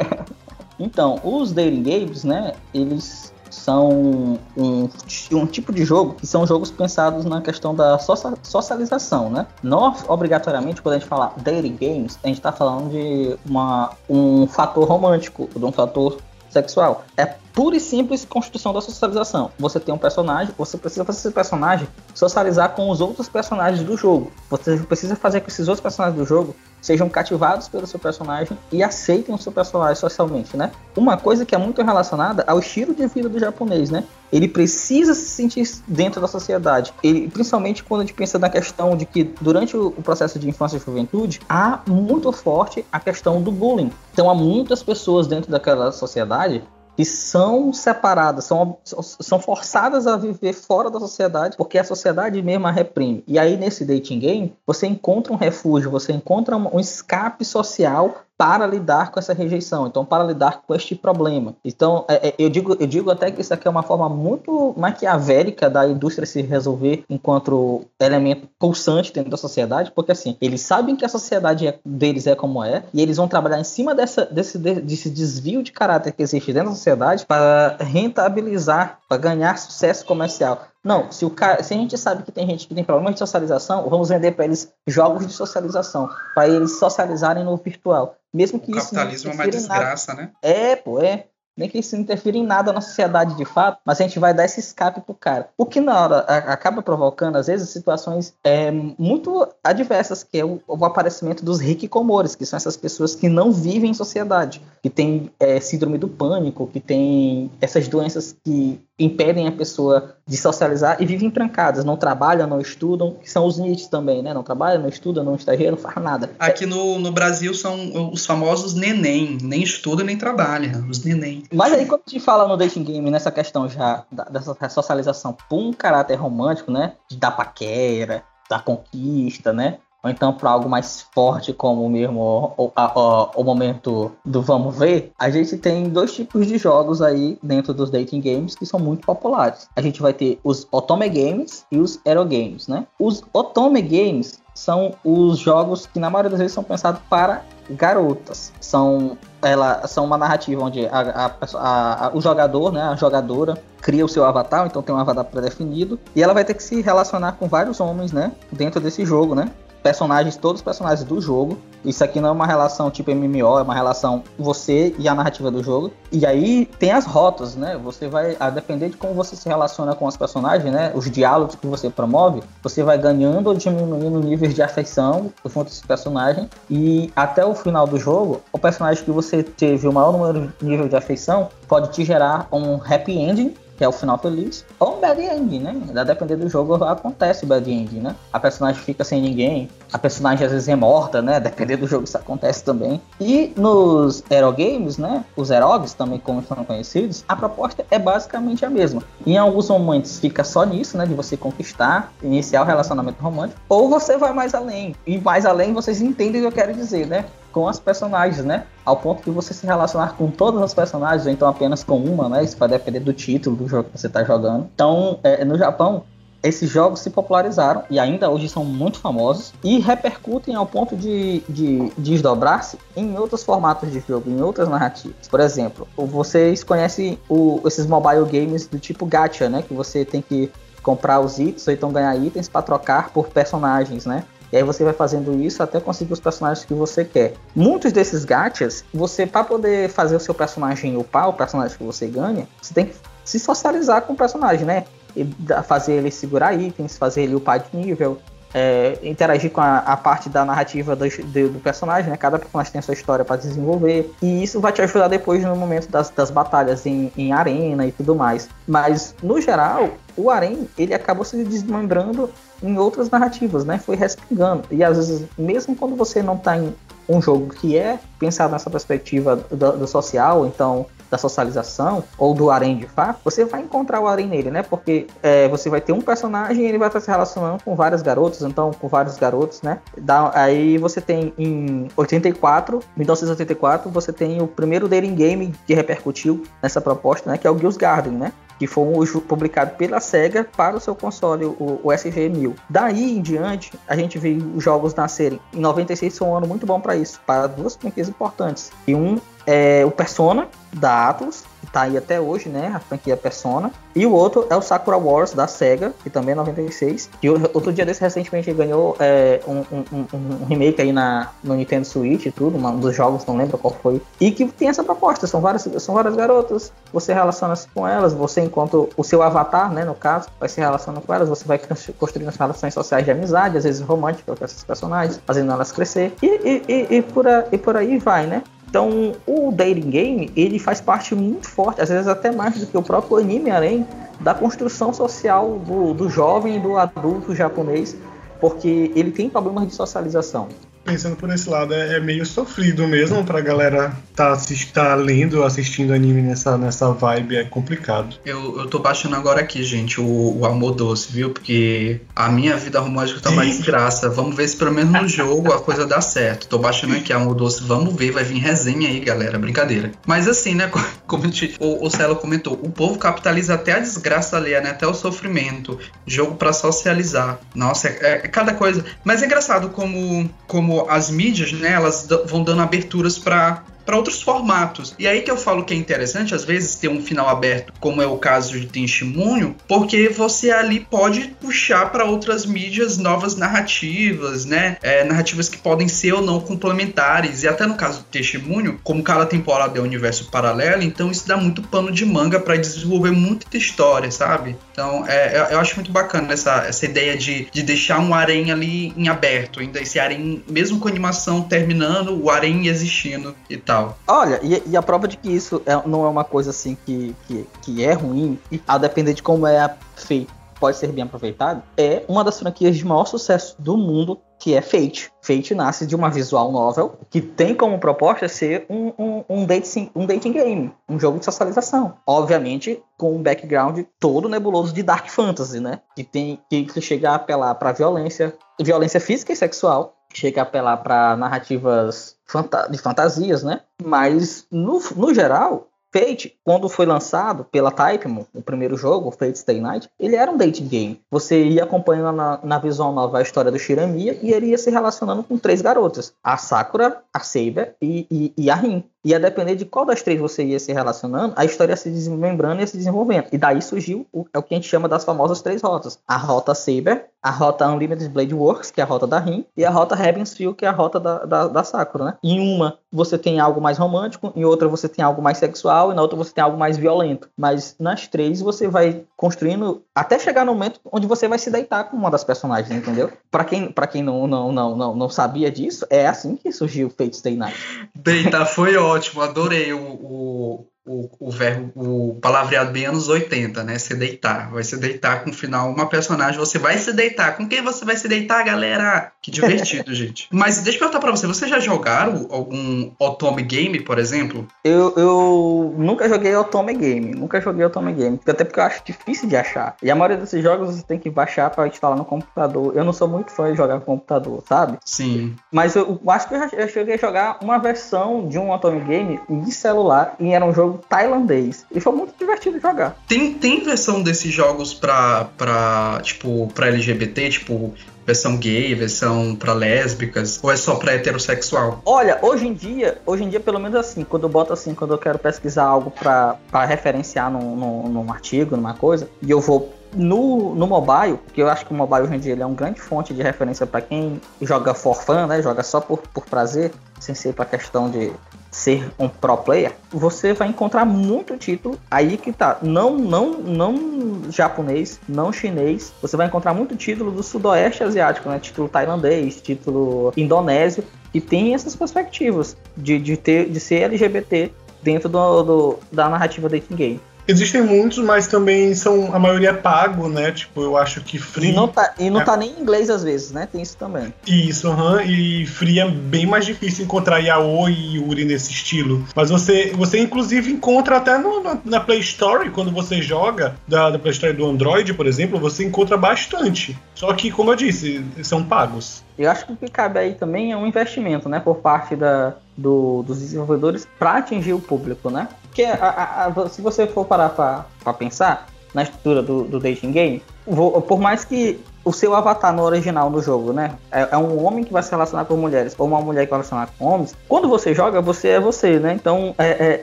então, os dating games, né? Eles são um, um tipo de jogo que são jogos pensados na questão da socialização, né? Não obrigatoriamente, quando a gente fala dating games, a gente está falando de uma, um fator romântico, de um fator sexual. É pura e simples construção da socialização. Você tem um personagem, você precisa fazer esse personagem socializar com os outros personagens do jogo. Você precisa fazer com que esses outros personagens do jogo sejam cativados pelo seu personagem e aceitem o seu personagem socialmente, né? Uma coisa que é muito relacionada ao estilo de vida do japonês, né? Ele precisa se sentir dentro da sociedade. Ele, principalmente quando a gente pensa na questão de que durante o processo de infância e juventude há muito forte a questão do bullying. Então há muitas pessoas dentro daquela sociedade que são separadas, são, são forçadas a viver fora da sociedade, porque a sociedade mesma reprime. E aí, nesse dating game, você encontra um refúgio, você encontra um escape social para lidar com essa rejeição, então para lidar com este problema. Então, é, é, eu, digo, eu digo até que isso aqui é uma forma muito maquiavélica da indústria se resolver enquanto elemento pulsante dentro da sociedade, porque assim, eles sabem que a sociedade é, deles é como é, e eles vão trabalhar em cima dessa, desse, desse desvio de caráter que existe dentro da sociedade para rentabilizar, para ganhar sucesso comercial. Não, se, o cara, se a gente sabe que tem gente que tem problema de socialização, vamos vender para eles jogos de socialização, para eles socializarem no virtual. Mesmo que O isso não capitalismo é uma desgraça, né? É, pô, é. Nem que isso interfira em nada na sociedade de fato, mas a gente vai dar esse escape pro cara. O que na hora acaba provocando, às vezes, situações é, muito adversas, que é o, o aparecimento dos hikikomores, que são essas pessoas que não vivem em sociedade, que têm é, síndrome do pânico, que têm essas doenças que impedem a pessoa de socializar e vivem trancadas, não trabalham, não estudam, que são os NITs também, né? Não trabalham, não estudam, não estagiam, não faz nada. Aqui no, no Brasil são os famosos neném. Nem estuda nem trabalha. Os neném. Mas aí quando a gente fala no dating game, nessa questão já da- dessa socialização por um caráter romântico, né? Da paquera, da conquista, né? Ou então para algo mais forte, como mesmo o, o- a- o- momento do vamos ver, a gente tem dois tipos de jogos aí dentro dos dating games que são muito populares. A gente vai ter os Otome Games e os Hero Games, né? Os Otome Games são os jogos que na maioria das vezes são pensados para garotas. São ela são uma narrativa onde a, a a- a- o jogador, né, a jogadora cria o seu avatar, então tem um avatar pré-definido e ela vai ter que se relacionar com vários homens, né, dentro desse jogo, né? Personagens, todos os personagens do jogo. Isso aqui não é uma relação tipo MMO, é uma relação você e a narrativa do jogo. E aí tem as rotas, né? Você vai, a depender de como você se relaciona com os personagens, né? Os diálogos que você promove, você vai ganhando ou diminuindo níveis de afeição junto a esse personagem. E até o final do jogo, o personagem que você teve o maior número de nível de afeição pode te gerar um happy ending que é o final feliz, ou um bad ending, né? A depender do jogo acontece o bad ending, né? A personagem fica sem ninguém, a personagem às vezes é morta, né? Dependendo do jogo isso acontece também. E nos Hero Games, né? Os Erogs também como são conhecidos, a proposta é basicamente a mesma. Em alguns momentos fica só nisso, né? De você conquistar, iniciar o relacionamento romântico, ou você vai mais além. E mais além vocês entendem o que eu quero dizer, né? Com as personagens, né? Ao ponto de você se relacionar com todas as personagens, ou então apenas com uma, né? Isso vai depender do título do jogo que você está jogando. Então, é, no Japão, esses jogos se popularizaram e ainda hoje são muito famosos e repercutem ao ponto de, de, desdobrar-se em outros formatos de jogo, em outras narrativas. Por exemplo, vocês conhecem o, esses mobile games do tipo gacha, né? Que você tem que comprar os itens ou então ganhar itens para trocar por personagens, né? E aí você vai fazendo isso até conseguir os personagens que você quer. Muitos desses gachas, você para poder fazer o seu personagem upar, o personagem que você ganha, você tem que se socializar com o personagem, né? E fazer ele segurar itens, fazer ele upar de nível, é, interagir com a, a parte da narrativa do, do- do personagem, né? Cada personagem tem a sua história para desenvolver. E isso vai te ajudar depois no momento das, das batalhas em, em arena e tudo mais. Mas, no geral, o Arém, ele acabou se desmembrando em outras narrativas, né? Foi respingando. E às vezes, mesmo quando você não tá em um jogo que é pensado nessa perspectiva do, do social, então da socialização, ou do harém de fato, você vai encontrar o harém nele, né? Porque é, você vai ter um personagem e ele vai estar se relacionando com várias garotas, então com vários garotos, né? Dá- aí você tem em 84, 1984, você tem o primeiro dating game que repercutiu nessa proposta, né? Que é o Gills Garden, né? que foi um publicado pela SEGA para o seu console, o, o SG-1000. Daí em diante, a gente viu os jogos nascerem. Em 96 foi um ano muito bom para isso, para duas franquias importantes. E um é o Persona, da Atlus, que tá aí até hoje, né, a franquia Persona. E o outro é o Sakura Wars, da SEGA, que também é 96. E outro dia desse, recentemente, ganhou é, um, um- um- remake aí na, no Nintendo Switch e tudo, um dos jogos, não lembro qual foi. E que tem essa proposta, são várias, são várias garotas, você relaciona-se com elas, você enquanto o seu avatar, né, no caso, vai se relacionando com elas, você vai cons- construindo as relações sociais de amizade, às vezes românticas com esses personagens, fazendo elas crescer. E, e, e, e por, a- e por aí vai, né? Então, o dating game, ele faz parte muito forte, às vezes até mais do que o próprio anime além da construção social do, do jovem e do adulto japonês, porque ele tem problemas de socialização. Pensando por esse lado, é, é meio sofrido mesmo pra galera tá, tá lendo, assistindo anime nessa, nessa vibe, é complicado. Eu, eu tô baixando agora aqui, gente, o, o Amor Doce, viu? Porque a minha vida romântica tá mais desgraça. Vamos ver se pelo menos no jogo a coisa dá certo. Tô baixando aqui Amor Doce, vamos ver, vai vir resenha aí, galera. Brincadeira. Mas assim, né? co- Como gente- o, o Celo comentou, o povo capitaliza até a desgraça alheia, né? Até o sofrimento. Jogo pra socializar. Nossa, é, é cada coisa. Mas é engraçado como, como as mídias, né? Elas vão dando aberturas pra para outros formatos. E aí que eu falo que é interessante, às vezes, ter um final aberto, como é o caso de Testemunho, porque você ali pode puxar para outras mídias novas narrativas, né? É, narrativas que podem ser ou não complementares. E até no caso do Testemunho, como cada temporada é um universo paralelo, então isso dá muito pano de manga para desenvolver muita história, sabe? Então, é, eu, eu acho muito bacana essa, essa ideia de, de deixar um harém ali em aberto, ainda esse harém, mesmo com a animação terminando, o harém existindo e tal. Olha, e, e a prova de que isso é- não é uma coisa assim que, que, que é ruim, a depender de como é feito, pode ser bem aproveitado, é uma das franquias de maior sucesso do mundo, que é Fate. Fate nasce de uma visual novel que tem como proposta ser um, um, um, dating, um dating game, um jogo de socialização. Obviamente, com um background todo nebuloso de Dark Fantasy, né? Que tem que, que chega a apelar para violência, violência física e sexual, chega a apelar para narrativas fanta- de fantasias, né? Mas, no, no geral, Fate, quando foi lançado pela Typemon, o primeiro jogo, Fate Stay Night, ele era um dating game. Você ia acompanhando na, na nova a história do Shiramiya e ele ia se relacionando com três garotas: a Sakura, a Saber e, e, e a Rin. E a depender de qual das três você ia se relacionando, a história ia se desmembrando e ia se desenvolvendo. E daí surgiu o, é o que a gente chama das famosas três rotas: a rota Saber, a rota Unlimited Blade Works, que é a rota da Rin, e a rota Heavensfield, que é a rota da, da, da Sakura, né? Em uma você tem algo mais romântico, em outra você tem algo mais sexual, e na outra você tem algo mais violento. Mas nas três você vai construindo até chegar no momento onde você vai se deitar com uma das personagens, entendeu? Pra quem, pra quem não, não, não, não, não sabia disso, é assim que surgiu Fate Stay Night. Deitar foi ótimo, adorei o, o, o, o verbo, o palavreado bem anos 80, né? Se deitar. Vai se deitar com o final uma personagem, você vai se deitar. Com quem você vai se deitar, galera? Que divertido, gente. Mas deixa eu perguntar pra você, vocês já jogaram algum Otome Game, por exemplo? Eu, eu nunca joguei Otome Game, nunca joguei Otome Game, até porque eu acho difícil de achar. E a maioria desses jogos você tem que baixar pra instalar no computador. Eu não sou muito fã de jogar com computador, sabe? Sim. Mas eu, eu acho que eu já eu cheguei a jogar uma versão de um Otome Game de celular e era um jogo tailandês. E foi muito divertido jogar. Tem, tem versão desses jogos pra, pra, tipo, pra LGBT, tipo, versão gay, versão pra lésbicas, ou é só pra heterossexual? Olha, hoje em dia, hoje em dia, pelo menos assim, quando eu boto assim, quando eu quero pesquisar algo pra pra referenciar num, num, num artigo, numa coisa, e eu vou no, no mobile, que eu acho que o mobile hoje em dia ele é uma grande fonte de referência pra quem joga for fun, né? Joga só por, por prazer, sem ser pra questão de ser um pro player, você vai encontrar muito título aí que tá. Não, não, não japonês, não chinês. Você vai encontrar muito título do sudoeste asiático, né? Título tailandês, título indonésio, que tem essas perspectivas de, de, ter, de ser LGBT dentro do, do- da narrativa dating game. Existem muitos, mas também são a maioria é pago, né? Tipo, eu acho que free. E não, tá, e não É. tá nem em inglês às vezes, né? Tem isso também. Isso, aham, e Free é bem mais difícil encontrar Yaoi e Yuri nesse estilo. Mas você, você inclusive encontra até no- na, na Play Store, quando você joga, da, da Play Store do Android, por exemplo, você encontra bastante. Só que, como eu disse, são pagos. Eu acho que o que cabe aí também é um investimento, né, por parte da, do- dos desenvolvedores para atingir o público, né? Porque a- a- se você for parar para pensar na estrutura do, do dating game, vo- por mais que o seu avatar no original no jogo, né, é, é um homem que vai se relacionar com mulheres ou uma mulher que vai se relacionar com homens, quando você joga, você é você, né? Então, é, é-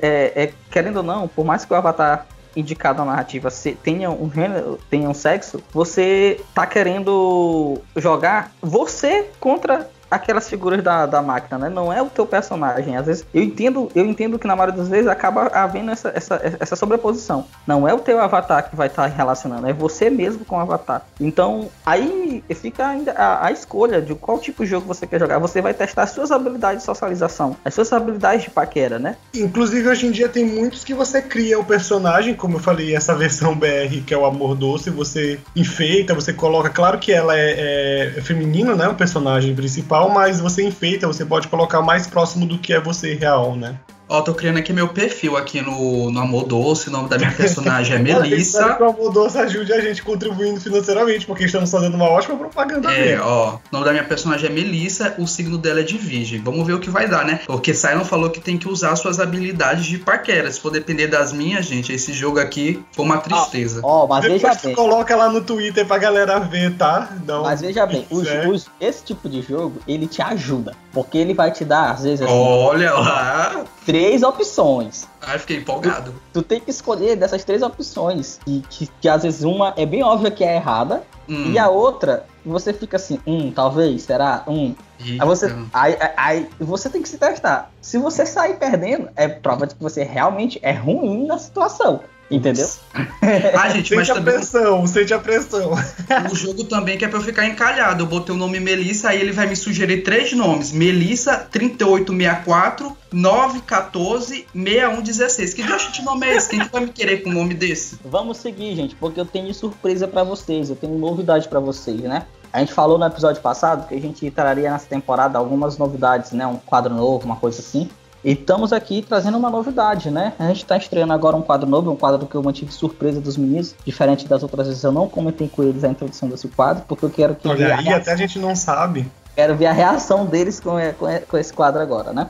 é- é- querendo ou não, por mais que o avatar indicado na narrativa se- tenha um gênero, tenha um sexo, você tá querendo jogar você contra aquelas figuras da, da máquina, né? Não é o teu personagem. Às vezes, eu entendo, eu entendo que na maioria das vezes acaba havendo essa, essa, essa sobreposição. Não é o teu avatar que vai estar relacionando, é você mesmo com o avatar. Então, aí fica ainda a, a escolha de qual tipo de jogo você quer jogar. Você vai testar as suas habilidades de socialização, as suas habilidades de paquera, né? Inclusive, hoje em dia tem muitos que você cria o personagem, como eu falei, essa versão BR, que é o Amor Doce, você enfeita, você coloca. Claro que ela é, é feminino, né? O personagem principal, mas você enfeita, você pode colocar mais próximo do que é você real, né? Ó, tô criando aqui meu perfil aqui no, no Amor Doce, o nome da minha personagem é Melissa. que o Amor Doce ajude a gente contribuindo financeiramente, porque estamos fazendo uma ótima propaganda É, dele. ó, o nome da minha personagem é Melissa, o signo dela é de virgem. Vamos ver o que vai dar, né? Porque Silent falou que tem que usar suas habilidades de paquera. Se for depender das minhas, gente, esse jogo aqui foi uma tristeza. Ó, mas veja Depois tu bem. coloca lá no Twitter pra galera ver, tá? Um- Mas veja bem, os- os- esse tipo de jogo, ele te ajuda. Porque ele vai te dar, às vezes, assim, Olha lá. três opções. Ai, fiquei empolgado. Tu tem que escolher dessas três opções. Que, que, que às vezes uma é bem óbvia que é errada. Hum. E a outra, você fica assim, hum, talvez, será? Hum. Aí você, aí- aí você tem que se testar. Se você sair perdendo, é prova de que você realmente é ruim na situação. Entendeu? Ah, gente, mas Sente a também pressão, sente a pressão. o jogo também que é pra eu ficar encalhado. Eu botei o nome Melissa, aí ele vai me sugerir três nomes: Melissa 3864, 914, 6116. Que Deus de nome é esse? Quem que vai me querer com um nome desse? Vamos seguir, gente, porque eu tenho surpresa pra vocês, eu tenho novidade pra vocês, né? A gente falou no episódio passado que a gente traria nessa temporada algumas novidades, né? Um quadro novo, uma coisa assim. E estamos aqui trazendo uma novidade, né? A gente tá estreando agora um quadro novo, um quadro que eu mantive surpresa dos meninos. Diferente das outras vezes, eu não comentei com eles a introdução desse quadro, porque eu quero que Olha a aí, reação- até a gente não sabe. quero ver a reação deles com, com, com esse quadro agora, né?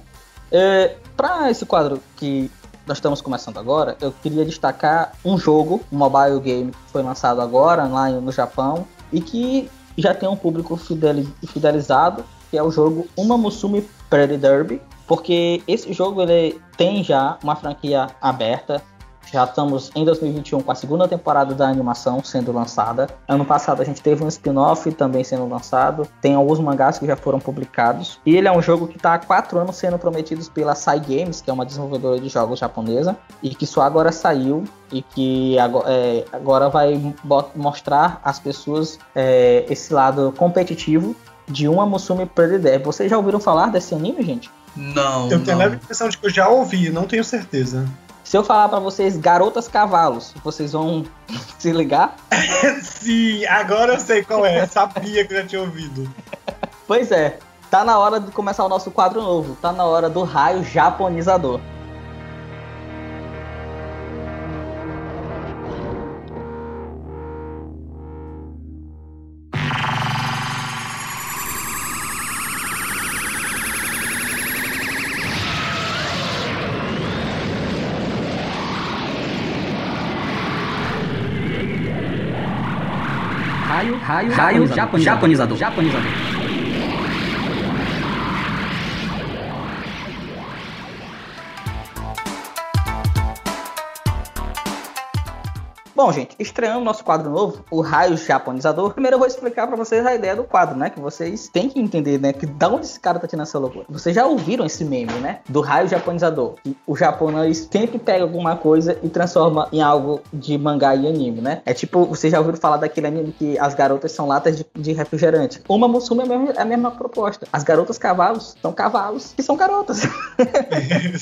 É, para esse quadro que nós estamos começando agora, eu queria destacar um jogo, um mobile game que foi lançado agora lá no Japão e que já tem um público fideli- fidelizado, que é o jogo Uma Musume Pretty Derby, porque esse jogo ele tem já uma franquia aberta. Já estamos em 2021 com a segunda temporada da animação sendo lançada. Ano passado a gente teve um spin-off também sendo lançado. Tem alguns mangás que já foram publicados. E ele é um jogo que está há quatro anos sendo prometido pela Sai Games, que é uma desenvolvedora de jogos japonesa, e que só agora saiu e que agora, é, agora vai mostrar às pessoas é, esse lado competitivo de uma Musume Derby. Vocês já ouviram falar desse anime, gente? Não, Eu tenho a não. leve impressão de que eu já ouvi, não tenho certeza. Se eu falar pra vocês Garotas Cavalos, vocês vão se ligar? Sim, agora eu sei qual é. Sabia que eu já tinha ouvido. Pois é, tá na hora de começar o nosso quadro novo. Tá na hora do raio japonizador. Raio, raio, japonizador, japonizador, japonizador. Bom, gente, estreando nosso quadro novo, o raio japonizador. Primeiro eu vou explicar pra vocês a ideia do quadro, né? Que vocês têm que entender, né? Que da onde esse cara tá tirando essa loucura. Vocês já ouviram esse meme, né? Do raio japonizador. Que o japonês sempre pega alguma coisa e transforma em algo de mangá e anime, né? É tipo, vocês já ouviram falar daquele anime que as garotas são latas de, de refrigerante. Uma Musume é a, mesma, é a mesma proposta. As garotas cavalos são cavalos que são garotas.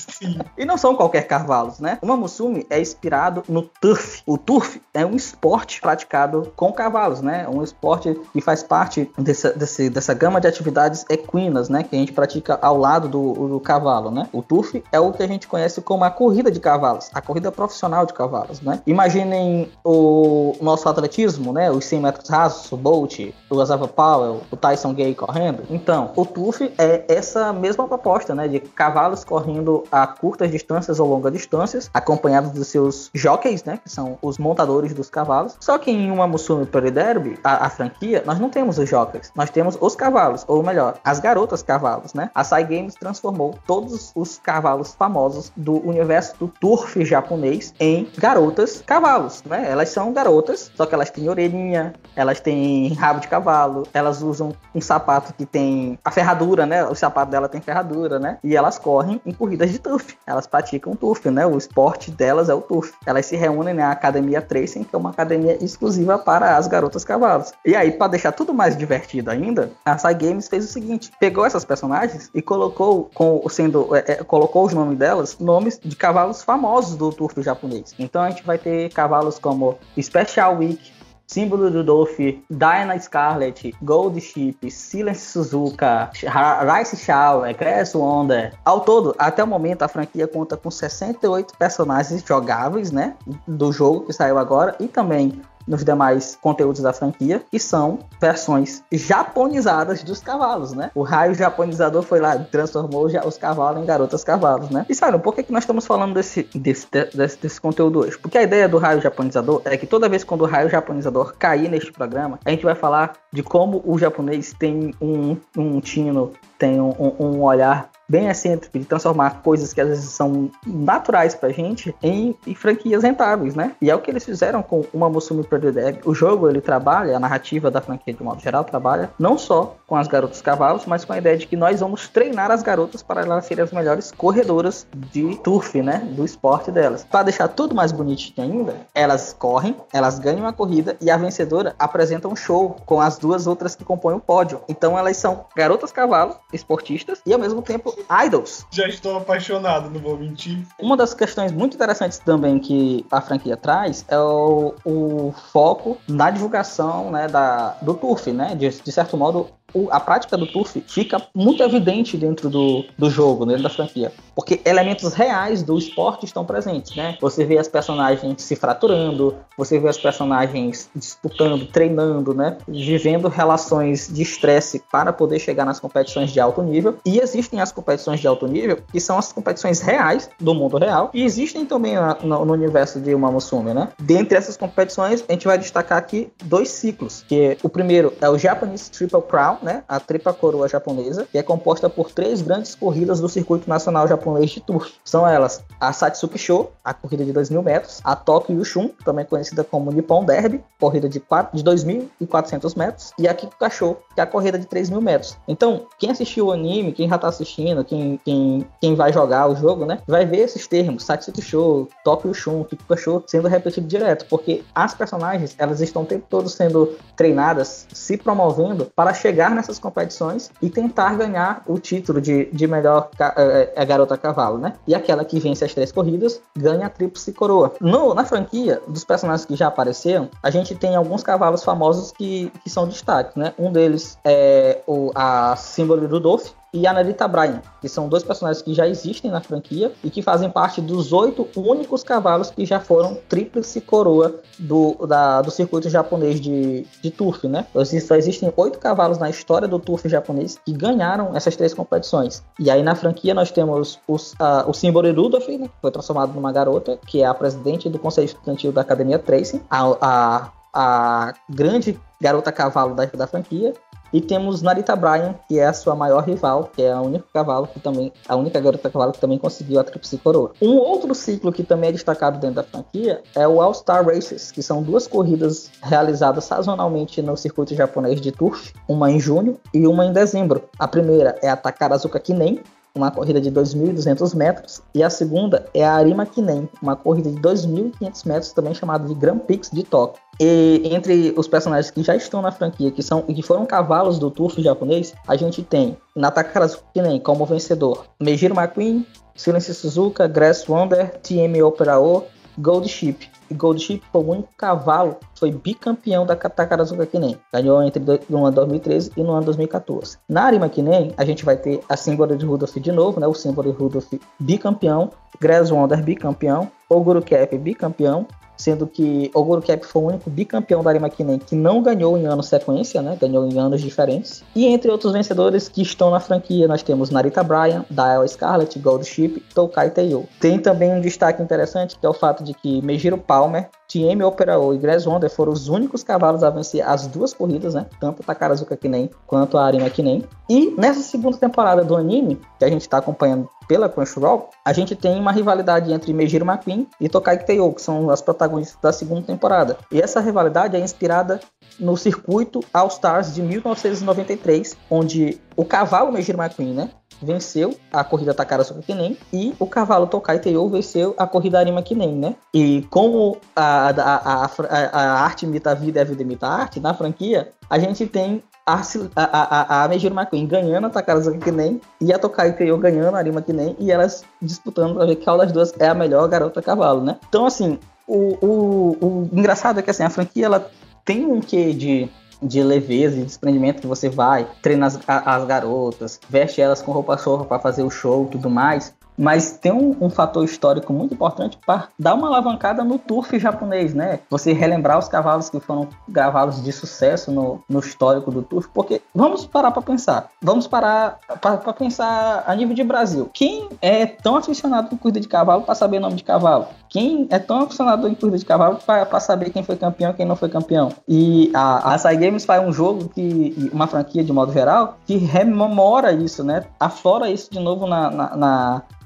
Sim. E não são qualquer cavalos, né? O Mamusumi é inspirado no turf. O turf é um esporte praticado com cavalos, né? Um esporte que faz parte dessa, desse- dessa gama de atividades equinas, né? Que a gente pratica ao lado do, do cavalo, né? O turf é o que a gente conhece como a corrida de cavalos, a corrida profissional de cavalos, né? Imaginem o nosso atletismo, né? Os 100 metros rasos, o Bolt, o Azava Powell, o Tyson Gay correndo. Então, o turf é essa mesma proposta, né? De cavalos correndo a curtas distâncias ou longas distâncias, acompanhados dos seus jockeys, né? Que são os montadores dos cavalos. Só que em uma Musume Pretty Derby, a, a franquia, nós não temos os jockeys, nós temos os cavalos, ou melhor, as garotas cavalos, né? A Sai Games transformou todos os cavalos famosos do universo do turf japonês em garotas cavalos, né? Elas são garotas, só que elas têm orelhinha, elas têm rabo de cavalo, elas usam um sapato que tem a ferradura, né? O sapato dela tem ferradura, né? E elas correm em corridas de turf. Elas praticam turf, né? O esporte delas é o turf. Elas se reúnem na Academia Tracing, que é uma academia exclusiva para as garotas cavalos. E aí, para deixar tudo mais divertido ainda, a Sai Games fez o seguinte: pegou essas personagens e colocou com sendo é, é, colocou os nomes delas, nomes de cavalos famosos do turf japonês. Então a gente vai ter cavalos como Special Week, Símbolo do Dolph, Diana Scarlet, Gold Ship, Silence Suzuka, Rice Shower, Grass Wonder. Ao todo, até o momento, a franquia conta com 68 personagens jogáveis, né? Do jogo que saiu agora e também nos demais conteúdos da franquia, que são versões japonizadas dos cavalos, né? O raio japonizador foi lá transformou os cavalos em garotas cavalos, né? E sabe, por que, que nós estamos falando desse, desse, desse, desse conteúdo hoje? Porque a ideia do raio japonizador é que toda vez quando o raio japonizador cair neste programa, a gente vai falar de como o japonês tem um, um tino, tem um- um olhar bem excêntrico de transformar coisas que às vezes são naturais pra gente em, em franquias rentáveis, né? E é o que eles fizeram com uma Musume Pretty Deb. O jogo, ele trabalha, a narrativa da franquia de modo geral trabalha não só com as garotas cavalos, mas com a ideia de que nós vamos treinar as garotas para elas serem as melhores corredoras de turf, né? Do esporte delas. Para deixar tudo mais bonitinho ainda, elas correm, elas ganham a corrida e a vencedora apresenta um show com as duas outras que compõem o pódio. Então elas são garotas cavalos, esportistas, e ao mesmo tempo idols. Já estou apaixonado, não vou mentir. Uma das questões muito interessantes também que a franquia traz é o, o foco na divulgação né, da, do turf, né? De, de certo modo, a prática do turf fica muito evidente dentro do, do jogo, dentro da franquia. Porque elementos reais do esporte estão presentes, né? Você vê as personagens se fraturando, você vê as personagens disputando, treinando, né? Vivendo relações de estresse para poder chegar nas competições de alto nível. E existem as competições de alto nível, que são as competições reais do mundo real. E existem também na- no, no universo de uma Musume, né? Dentre essas competições, a gente vai destacar aqui dois ciclos. Que o primeiro é o Japanese Triple Crown, né? A tripla coroa japonesa, que é composta por três grandes corridas do circuito nacional japonês de turf. São elas a Satsuki Show, a corrida de 2 mil metros, a Tokyo Yushun, também conhecida como Nippon Derby, corrida de, quatro- de 2.400 metros, e a Kikukasho, que é a corrida de 3 mil metros. Então, quem assistiu o anime, quem já tá assistindo, quem, quem, quem vai jogar o jogo, né, vai ver esses termos, Satsuki Show, Tokyo Yushun, Kikukasho, sendo repetido direto, porque as personagens, elas estão o tempo todo sendo treinadas, se promovendo para chegar nessas competições e tentar ganhar o título de, de melhor ca- eh, eh, garota cavalo, né? E aquela que vence as três corridas ganha a tríplice coroa. No, na franquia, dos personagens que já apareceram, a gente tem alguns cavalos famosos que, que são destaques, né? Um deles é o, a símbolo Rudolph, e a Narita Bryan, que são dois personagens que já existem na franquia e que fazem parte dos oito únicos cavalos que já foram tríplice coroa do, da- do circuito japonês de, de turf, né? Exi- Só existem oito cavalos na história do turf japonês que ganharam essas três competições. E aí na franquia nós temos os, a- o símbolo Rudolph, né? que foi transformado numa garota, que é a presidente do conselho estudantil da Academia Tracing, a, a, a grande garota cavalo da, da franquia, e temos Narita Bryan, que é a sua maior rival, que é a única cavalo que também, a única garota cavalo que também conseguiu a tríplice coroa. Um outro ciclo que também é destacado dentro da franquia é o All Star Races, que são duas corridas realizadas sazonalmente no circuito japonês de turf, uma em junho e uma em dezembro. A primeira é a Takarazuka Kinen, uma corrida de 2.200 metros, e a segunda é a Arima Kinen, uma corrida de 2.500 metros, também chamada de Grand Prix de Tóquio. E entre os personagens que já estão na franquia, que são que foram cavalos do turf japonês, a gente tem Natakarazuka Kinen como vencedor, Meijiro McQueen, Silence Suzuka, Grass Wonder, TM Opera O, Gold Ship. E Gold o único cavalo foi bicampeão da Takarazuka Kinen. Ganhou entre do- no ano 2013 e no ano 2014. Na Arima Kinen, a gente vai ter a símbolo de Rudolph de novo, né? O símbolo de Rudolph bicampeão, Grass Wonder bicampeão, Oguro Cap bicampeão, sendo que Oguro Cap foi o único bicampeão da Arima Kinen que não ganhou em anos sequência, né? Ganhou em anos diferentes. E entre outros vencedores que estão na franquia, nós temos Narita Bryan, Dial Scarlet, Gold Ship, Tokai Teiyo. Tem também um destaque interessante que é o fato de que Meijiro Palmer, TM Opera O e Grass Wonder foram os únicos cavalos a vencer as duas corridas, né? Tanto a Takarazuka Kinen quanto a Arima Kinen. E nessa segunda temporada do anime, que a gente está acompanhando pela Crunchyroll, a gente tem uma rivalidade entre Meijiro McQueen e Tokai Teiyo, que são as protagonistas da segunda temporada. E essa rivalidade é inspirada no circuito All Stars de 1993, onde o cavalo Meijiro McQueen, né? Venceu a corrida Takarazuka Kinen e o cavalo Tokai Teiyo venceu a corrida Arima Kinen, né? E como a, a, a, a, arte imita a vida e a vida imita a arte, na franquia, a gente tem a, a, a, a Meijiro McQueen ganhando a Takarazuka Kinen e a Tokai Teiyo ganhando a Arima Kinen e elas disputando pra ver qual das duas é a melhor garota cavalo, né? Então, assim, o, o, o engraçado é que assim, a franquia ela tem um quê de, de leveza e desprendimento que você vai, treina as, as garotas, veste elas com roupa sorra para fazer o show tudo mais. Mas tem um, um fator histórico muito importante para dar uma alavancada no turf japonês, né? Você relembrar os cavalos que foram cavalos de sucesso no, no histórico do turf, porque vamos parar para pensar. Vamos parar para pensar a nível de Brasil. Quem é tão aficionado em corrida de cavalo para saber o nome de cavalo? Quem é tão aficionado em corrida de cavalo para saber quem foi campeão e quem não foi campeão? E a, a Sai Games faz um jogo que, uma franquia de modo geral, que rememora isso, né? Aflora isso de novo na, na,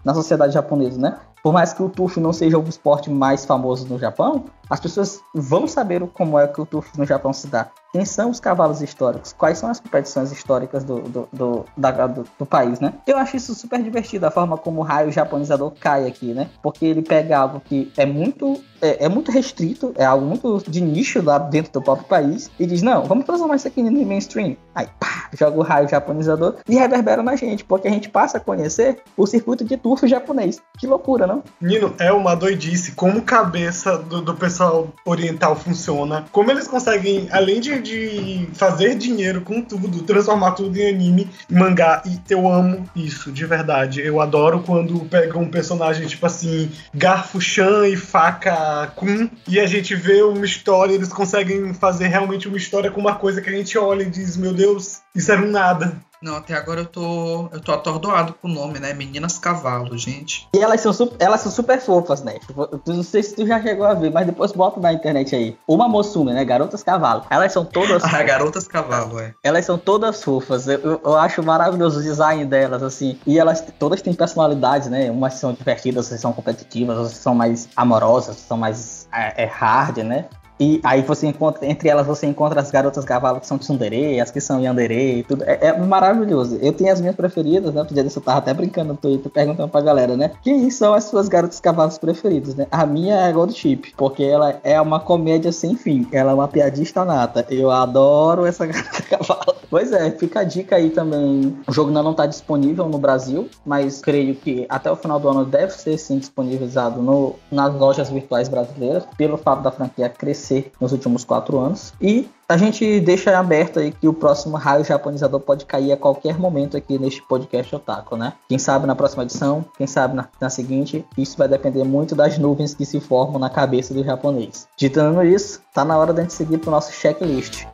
na, na sociedade japonesa, né? Por mais que o turf não seja o esporte mais famoso no Japão, as pessoas vão saber como é que o turf no Japão se dá. Quem são os cavalos históricos? Quais são as competições históricas do, do, do, da, do, do país, né? Eu acho isso super divertido, a forma como o raio japonizador cai aqui, né? Porque ele pega algo que é muito, é, é muito restrito, é algo muito de nicho lá dentro do próprio país, e diz, não, vamos transformar isso aqui no mainstream. Aí, pá, joga o raio japonizador e reverbera na gente, porque a gente passa a conhecer o circuito de turf japonês. Que loucura, não? Nino, é uma doidice como cabeça do, do pessoal oriental funciona, como eles conseguem, além de de fazer dinheiro com tudo, transformar tudo em anime, mangá. E eu amo isso, de verdade. Eu adoro quando pega um personagem tipo assim, Garfo Chan e Faca Kun, e a gente vê uma história, eles conseguem fazer realmente uma história com uma coisa que a gente olha e diz: Meu Deus, isso era um nada. Não, até agora eu tô, eu tô atordoado com o nome, né? Meninas Cavalo, gente. E elas são, super, elas são super fofas, né? Tipo, não sei se tu já chegou a ver, mas depois bota na internet aí. Uma Mosume, né? Garotas Cavalo. Elas são todas. ah, Garotas Cavalo, é. Elas são todas fofas. Eu, eu, eu, acho maravilhoso o design delas, assim. E elas todas têm personalidades, né? Umas são divertidas, outras são competitivas, outras são mais amorosas, são mais é, é hard, né? E aí você encontra, entre elas você encontra as garotas cavalo que são tsundere, as que são yandere e tudo. É, é, maravilhoso. Eu tenho as minhas preferidas, né? Podia eu tava até brincando no Twitter, perguntando pra galera, né? Quem são as suas garotas cavalos preferidas, né? A minha é a Gold Chip, porque ela é uma comédia sem fim. Ela é uma piadista nata. Eu adoro essa garota cavalo. Pois é, fica a dica aí também. O jogo ainda não tá disponível no Brasil, mas creio que até o final do ano deve ser sim disponibilizado no, nas lojas virtuais brasileiras, pelo fato da franquia crescer crescer nos últimos quatro anos. E a gente deixa aberto aí que o próximo raio japonizador pode cair a qualquer momento aqui neste podcast Otaku, né? Quem sabe na próxima edição, quem sabe na, na seguinte, isso vai depender muito das nuvens que se formam na cabeça do japonês. Ditando isso, tá na hora da gente seguir pro nosso checklist.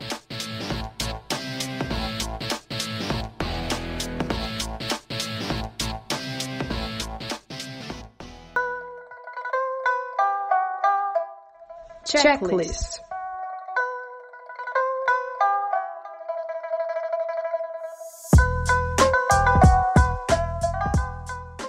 Checklist.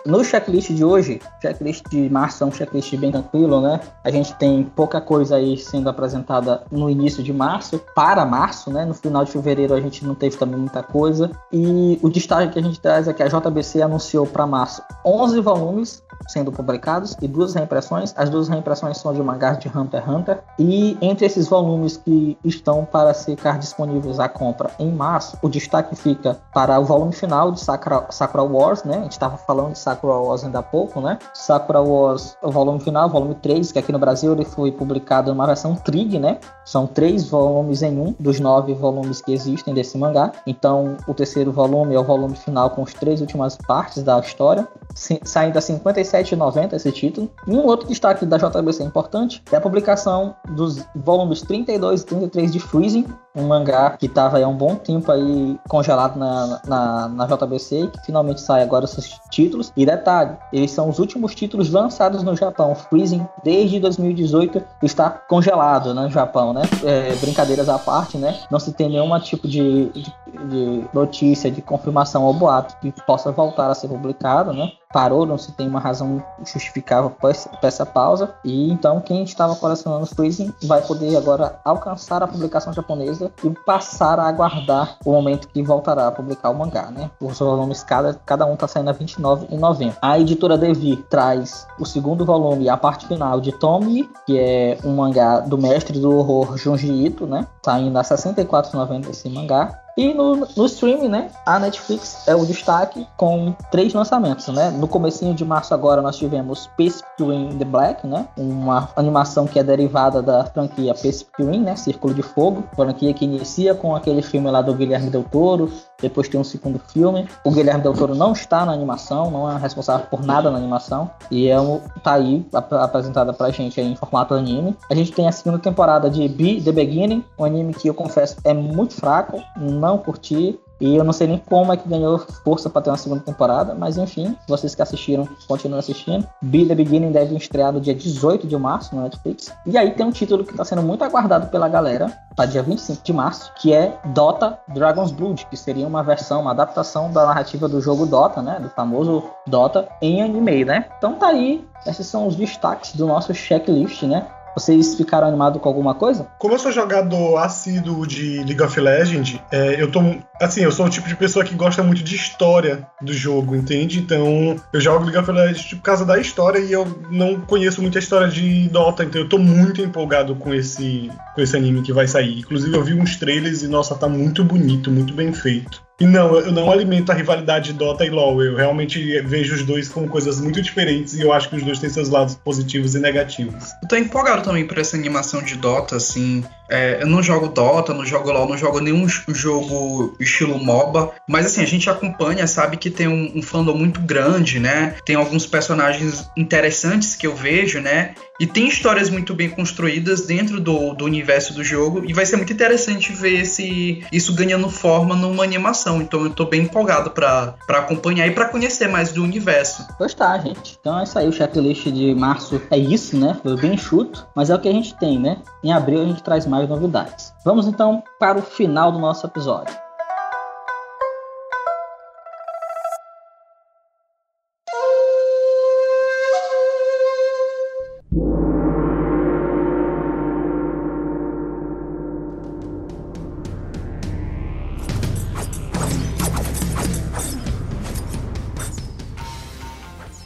No checklist de hoje, checklist de março é um checklist bem tranquilo, né? A gente tem pouca coisa aí sendo apresentada no início de março, para março, né? No final de fevereiro a gente não teve também muita coisa. E o destaque que a gente traz é que a JBC anunciou para março 11 volumes sendo publicados e duas reimpressões. As duas reimpressões são de mangás de Hunter x Hunter. E entre esses volumes que estão para ficar disponíveis à compra em março, o destaque fica para o volume final de Sakura, Sakura Wars, né? A gente estava falando de Sakura Wars ainda há pouco, né? Sakura Wars, o volume final, volume 3, que aqui no Brasil ele foi publicado numa versão Trig, né? São três volumes em um, dos nove volumes que existem desse mangá. Então, o terceiro volume é o volume final com as três últimas partes da história, saindo a 56 R$17,90 esse título. E um outro destaque da JBC importante é a publicação dos volumes 32 e 33 de Freezing, um mangá que estava há um bom tempo aí congelado na, na, na JBC que finalmente sai agora esses títulos. E detalhe, eles são os últimos títulos lançados no Japão. Freezing, desde 2018, está congelado né, no Japão, né? É, brincadeiras à parte, né? Não se tem nenhum tipo de, de, de notícia, de confirmação ou boato que possa voltar a ser publicado, né? Parou, não se tem uma razão justificável para essa pausa. E então, quem estava colecionando Freezing vai poder agora alcançar a publicação japonesa e passar a aguardar o momento que voltará a publicar o mangá, né? Os volumes, cada, cada um tá saindo a R$29,90. A editora Devi traz o segundo volume, a parte final de Tommy, que é um mangá do mestre do horror Junji Ito, né? Saindo a R$64,90 esse mangá. E no, no streaming, né, a Netflix é o destaque com três lançamentos, né? No comecinho de março agora nós tivemos Pacific Rim The Black, né? Uma animação que é derivada da franquia Pacific Rim, né? Círculo de Fogo, franquia que inicia com aquele filme lá do Guilherme Del Toro, depois tem um segundo filme. O Guilherme Del Toro não está na animação, não é responsável por nada na animação. E é um, tá aí ap apresentada pra gente em formato anime. A gente tem a segunda temporada de Be The Beginning, um anime que eu confesso é muito fraco, não curti. E eu não sei nem como é que ganhou força para ter uma segunda temporada, mas enfim, vocês que assistiram, continuem assistindo. Be The Beginning deve estrear no dia 18 de março no Netflix. E aí tem um título que está sendo muito aguardado pela galera, para dia 25 de março, que é Dota Dragon's Blood, que seria uma versão, uma adaptação da narrativa do jogo Dota, né, do famoso Dota em anime, né? Então tá aí, esses são os destaques do nosso checklist, né? Vocês ficaram animados com alguma coisa? Como eu sou jogador assíduo de League of Legends, é, eu tô. Assim, eu sou o tipo de pessoa que gosta muito de história do jogo, entende? Então, eu jogo League of Legends tipo, por causa da história e eu não conheço muita história de Dota, então eu tô muito empolgado com esse, com esse anime que vai sair. Inclusive, eu vi uns trailers e, nossa, tá muito bonito, muito bem feito. E não, eu não alimento a rivalidade de Dota e LoL. Eu realmente vejo os dois como coisas muito diferentes e eu acho que os dois têm seus lados positivos e negativos. Eu tô empolgado também por essa animação de Dota, assim. É, eu não jogo Dota, não jogo LoL, não jogo nenhum jogo estilo MOBA, mas assim, a gente acompanha, sabe que tem um, um fandom muito grande, né? Tem alguns personagens interessantes que eu vejo, né? E tem histórias muito bem construídas dentro do, do universo do jogo. E vai ser muito interessante ver esse, isso ganhando forma numa animação. Então eu tô bem empolgado para acompanhar e para conhecer mais do universo. Pois tá, gente. Então é isso aí. O checklist de março é isso, né? Foi bem chuto. Mas é o que a gente tem, né? Em abril a gente traz mais novidades. Vamos então para o final do nosso episódio.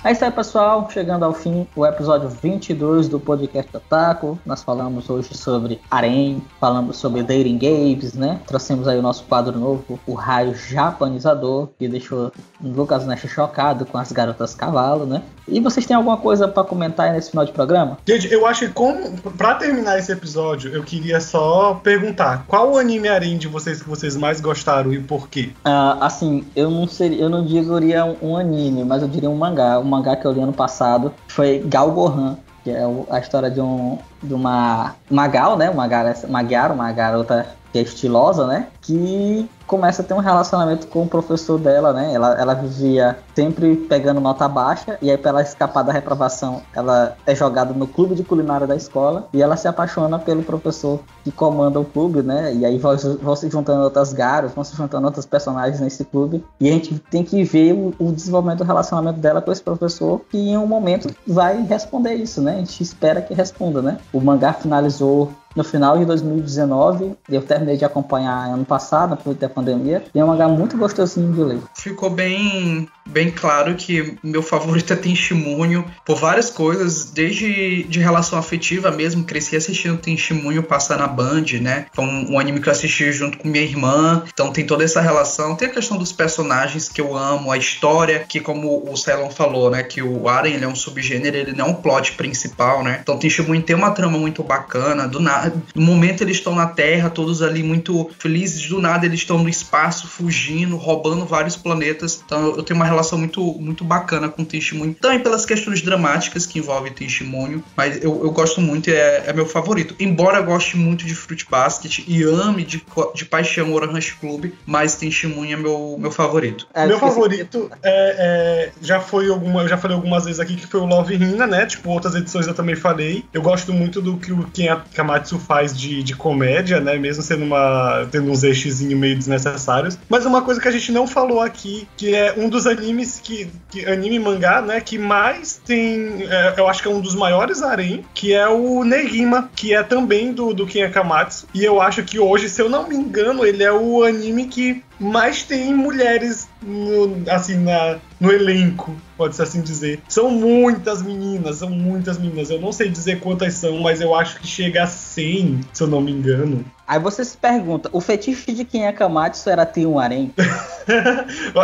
É isso aí, pessoal. Chegando ao fim, o episódio 22 do podcast Otaku. Nós falamos hoje sobre Arém, falamos sobre dating games, né? Trouxemos aí o nosso quadro novo, o Raio Japanizador, que deixou o Lucas Nash chocado com as garotas cavalo, né? E vocês têm alguma coisa para comentar aí nesse final de programa? Gente, eu acho que como, pra terminar esse episódio, eu queria só perguntar qual o anime Arém de vocês que vocês mais gostaram e por quê? Ah, assim, eu não seria, eu não diria um, um anime, mas eu diria um mangá. Um mangá que eu li ano passado foi Gal Gohan, que é a história de um de uma uma gal, né? Uma Gyaro, uma garota que é estilosa, né? Que começa a ter um relacionamento com o professor dela, né? Ela, ela vivia sempre pegando nota baixa e aí para ela escapar da reprovação, ela é jogada no clube de culinária da escola e ela se apaixona pelo professor que comanda o clube, né? E aí vão, vão se juntando outras garotas, vão se juntando outros personagens nesse clube e a gente tem que ver o, o desenvolvimento do relacionamento dela com esse professor que em um momento vai responder isso, né? A gente espera que responda, né? O mangá finalizou no final de 2019, eu terminei de acompanhar ano passado, na da pandemia, e é um mangá muito gostosinho de ler. Ficou bem, bem claro que meu favorito é Tenshimunho por várias coisas, desde de relação afetiva mesmo, cresci assistindo Tenshimunho passar na Band, né? Foi um, um anime que eu assisti junto com minha irmã, então tem toda essa relação. Tem a questão dos personagens que eu amo, a história, que como o Cylon falou, né, que o Aren ele é um subgênero, ele não é um plot principal, né? Então Tenshimunho tem uma trama muito bacana, do nada, no momento eles estão na Terra, todos ali muito felizes, do nada eles estão no espaço, fugindo, roubando vários planetas. Então eu tenho uma relação muito, muito bacana com o Testemunho. Também pelas questões dramáticas que envolvem Testemunho, mas eu, eu gosto muito e é, é meu favorito. Embora eu goste muito de Fruit Basket e ame de, de paixão Orange Club, mas Testemunho é meu, meu favorito. É, Meu favorito é, é- já foi alguma, eu já falei algumas vezes aqui que foi o Love Hina, né? Tipo, outras edições eu também falei. Eu gosto muito do que o Ken Kamatsu faz de, de comédia, né? Mesmo sendo uma tendo uns eixezinhos meio desnecessários. Mas uma coisa que a gente não falou aqui, que é um dos animes que, que anime mangá, né? Que mais tem, é, eu acho que é um dos maiores harem, que é o Negima, que é também do do Ken Akamatsu. E eu acho que hoje, se eu não me engano, ele é o anime que mais tem mulheres no, assim, na, no elenco, pode-se assim dizer. São muitas meninas, são muitas meninas. Eu não sei dizer quantas são, mas eu acho que chega a 100, se eu não me engano. Aí você se pergunta, o fetiche de quem é Kamatsu era ter um harém?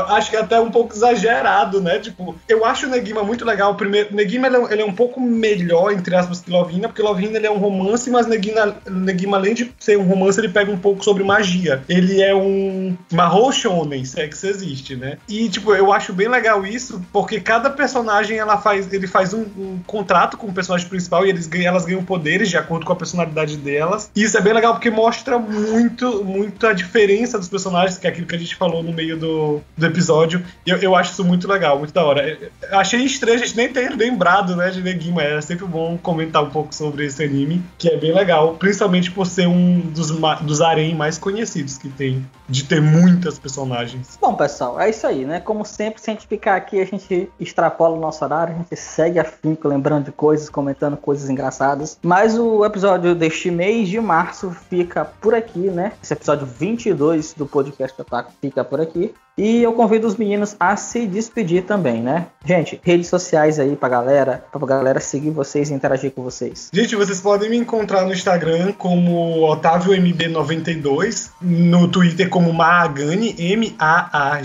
Acho que é até um pouco exagerado, né? Tipo, eu acho o Negima muito legal. Primeiro, Negima ele é, ele é um pouco melhor, entre aspas, que Lovina, porque Lovina ele é um romance, mas Negima, Negima, além de ser um romance, ele pega um pouco sobre magia. Ele é um Mahou Shonen, se é que isso existe, né? E, tipo, eu acho bem legal isso, porque cada personagem ela faz, ele faz um, um contrato com o personagem principal e eles elas ganham poderes de acordo com a personalidade delas. E isso é bem legal porque mostra muito, muito a diferença dos personagens, que é aquilo que a gente falou no meio do, do episódio. E eu, eu acho isso muito legal, muito da hora. Eu achei estranho a gente nem ter lembrado, né, de Negima. É sempre bom comentar um pouco sobre esse anime, que é bem legal, principalmente por ser um dos, dos mais conhecidos que tem, de ter muitas personagens. Bom, pessoal, é isso aí, né? Como sempre, se a gente ficar aqui, a gente extrapola o nosso horário, a gente segue afinco, lembrando de coisas, comentando coisas engraçadas. Mas o episódio deste mês de março fica por aqui, né? Esse episódio 22 do podcast Otaku fica por aqui. E eu convido os meninos a se despedir também, né? Gente, redes sociais aí pra galera, pra galera seguir vocês e interagir com vocês. Gente, vocês podem me encontrar no Instagram como OtávioMB92, no Twitter como Maagani, M-A-A-G-A-N-Y,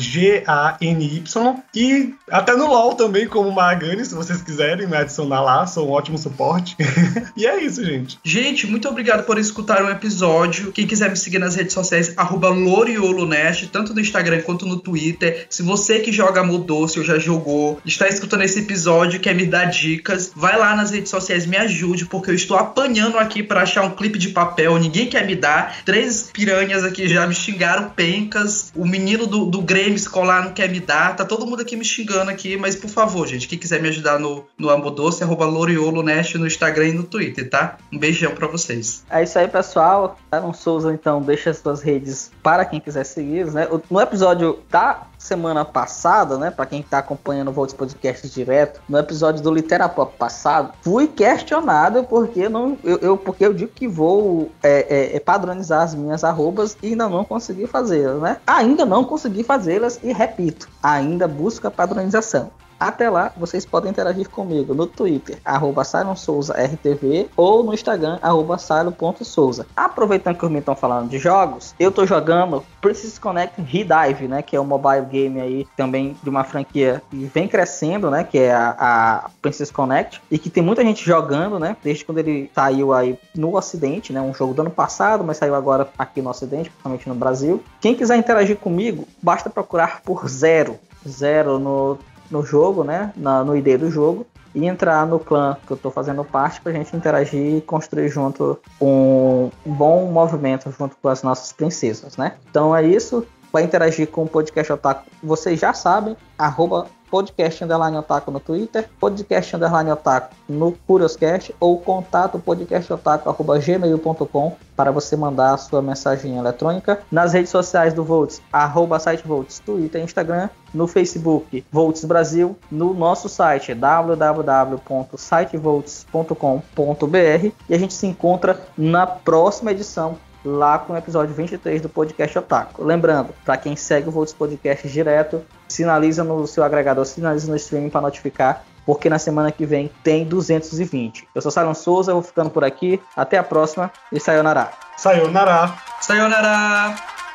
e até no LoL também como Maagani, se vocês quiserem me adicionar lá, sou um ótimo suporte. e é isso, gente. Gente, muito obrigado por escutar o episódio. Quem quiser me seguir nas redes sociais, arroba LorioloNest, tanto no Instagram quanto no Twitter. Se você que joga Modoce ou já jogou, está escutando esse episódio quer me dar dicas, vai lá nas redes sociais, me ajude, porque eu estou apanhando aqui para achar um clipe de papel, ninguém quer me dar. Três piranhas aqui já me xingaram, pencas. O menino do, do Grêmio escolar não quer me dar. Tá todo mundo aqui me xingando aqui, mas por favor, gente, quem quiser me ajudar no, no Amodoce, arroba LorioloNest no Instagram e no Twitter, tá? Um beijão pra vocês. É isso aí, pessoal. Aaron Souza, então, deixa as suas redes para quem quiser seguir, né? No episódio da semana passada, né? Para quem tá acompanhando o Volts Podcast direto, no episódio do Literapop passado, fui questionado porque não, eu, eu- porque eu digo que vou é, é, é, padronizar as minhas arrobas e ainda não consegui fazê-las, né? Ainda não consegui fazê-las e repito, ainda busco a padronização. Até lá, vocês podem interagir comigo no Twitter, arroba SilonSouzaRTV, ou no Instagram, arroba Silo.souza. Aproveitando que os meninos estão falando de jogos, eu tô jogando Princess Connect Redive, né? Que é um mobile game aí também de uma franquia que vem crescendo, né? Que é a, a Princess Connect, e que tem muita gente jogando, né? Desde quando ele saiu aí no Ocidente, né? Um jogo do ano passado, mas saiu agora aqui no Ocidente, principalmente no Brasil. Quem quiser interagir comigo, basta procurar por zero. Zero no no jogo, né? Na, no ID do jogo. E entrar no clã que eu tô fazendo parte pra gente interagir e construir junto um bom movimento junto com as nossas princesas, né? Então é isso. Vai interagir com o podcast Otaku. Vocês já sabem, arroba podcast underline otaku no Twitter, podcast underline otaku no Curioscast ou contato podcastotaku arroba gmail.com para você mandar a sua mensagem eletrônica. Nas redes sociais do Volts, arroba site Volts, Twitter, Instagram, no Facebook Volts Brasil, no nosso site www.sitevolts.com.br e a gente se encontra na próxima edição lá com o episódio 23 do podcast Otaku. Lembrando, para quem segue o Volts Podcast direto, sinaliza no seu agregador, sinaliza no streaming para notificar, porque na semana que vem tem 220. Eu sou Silon Souza, vou ficando por aqui. Até a próxima e sayonara. Sayonara! Sayonara!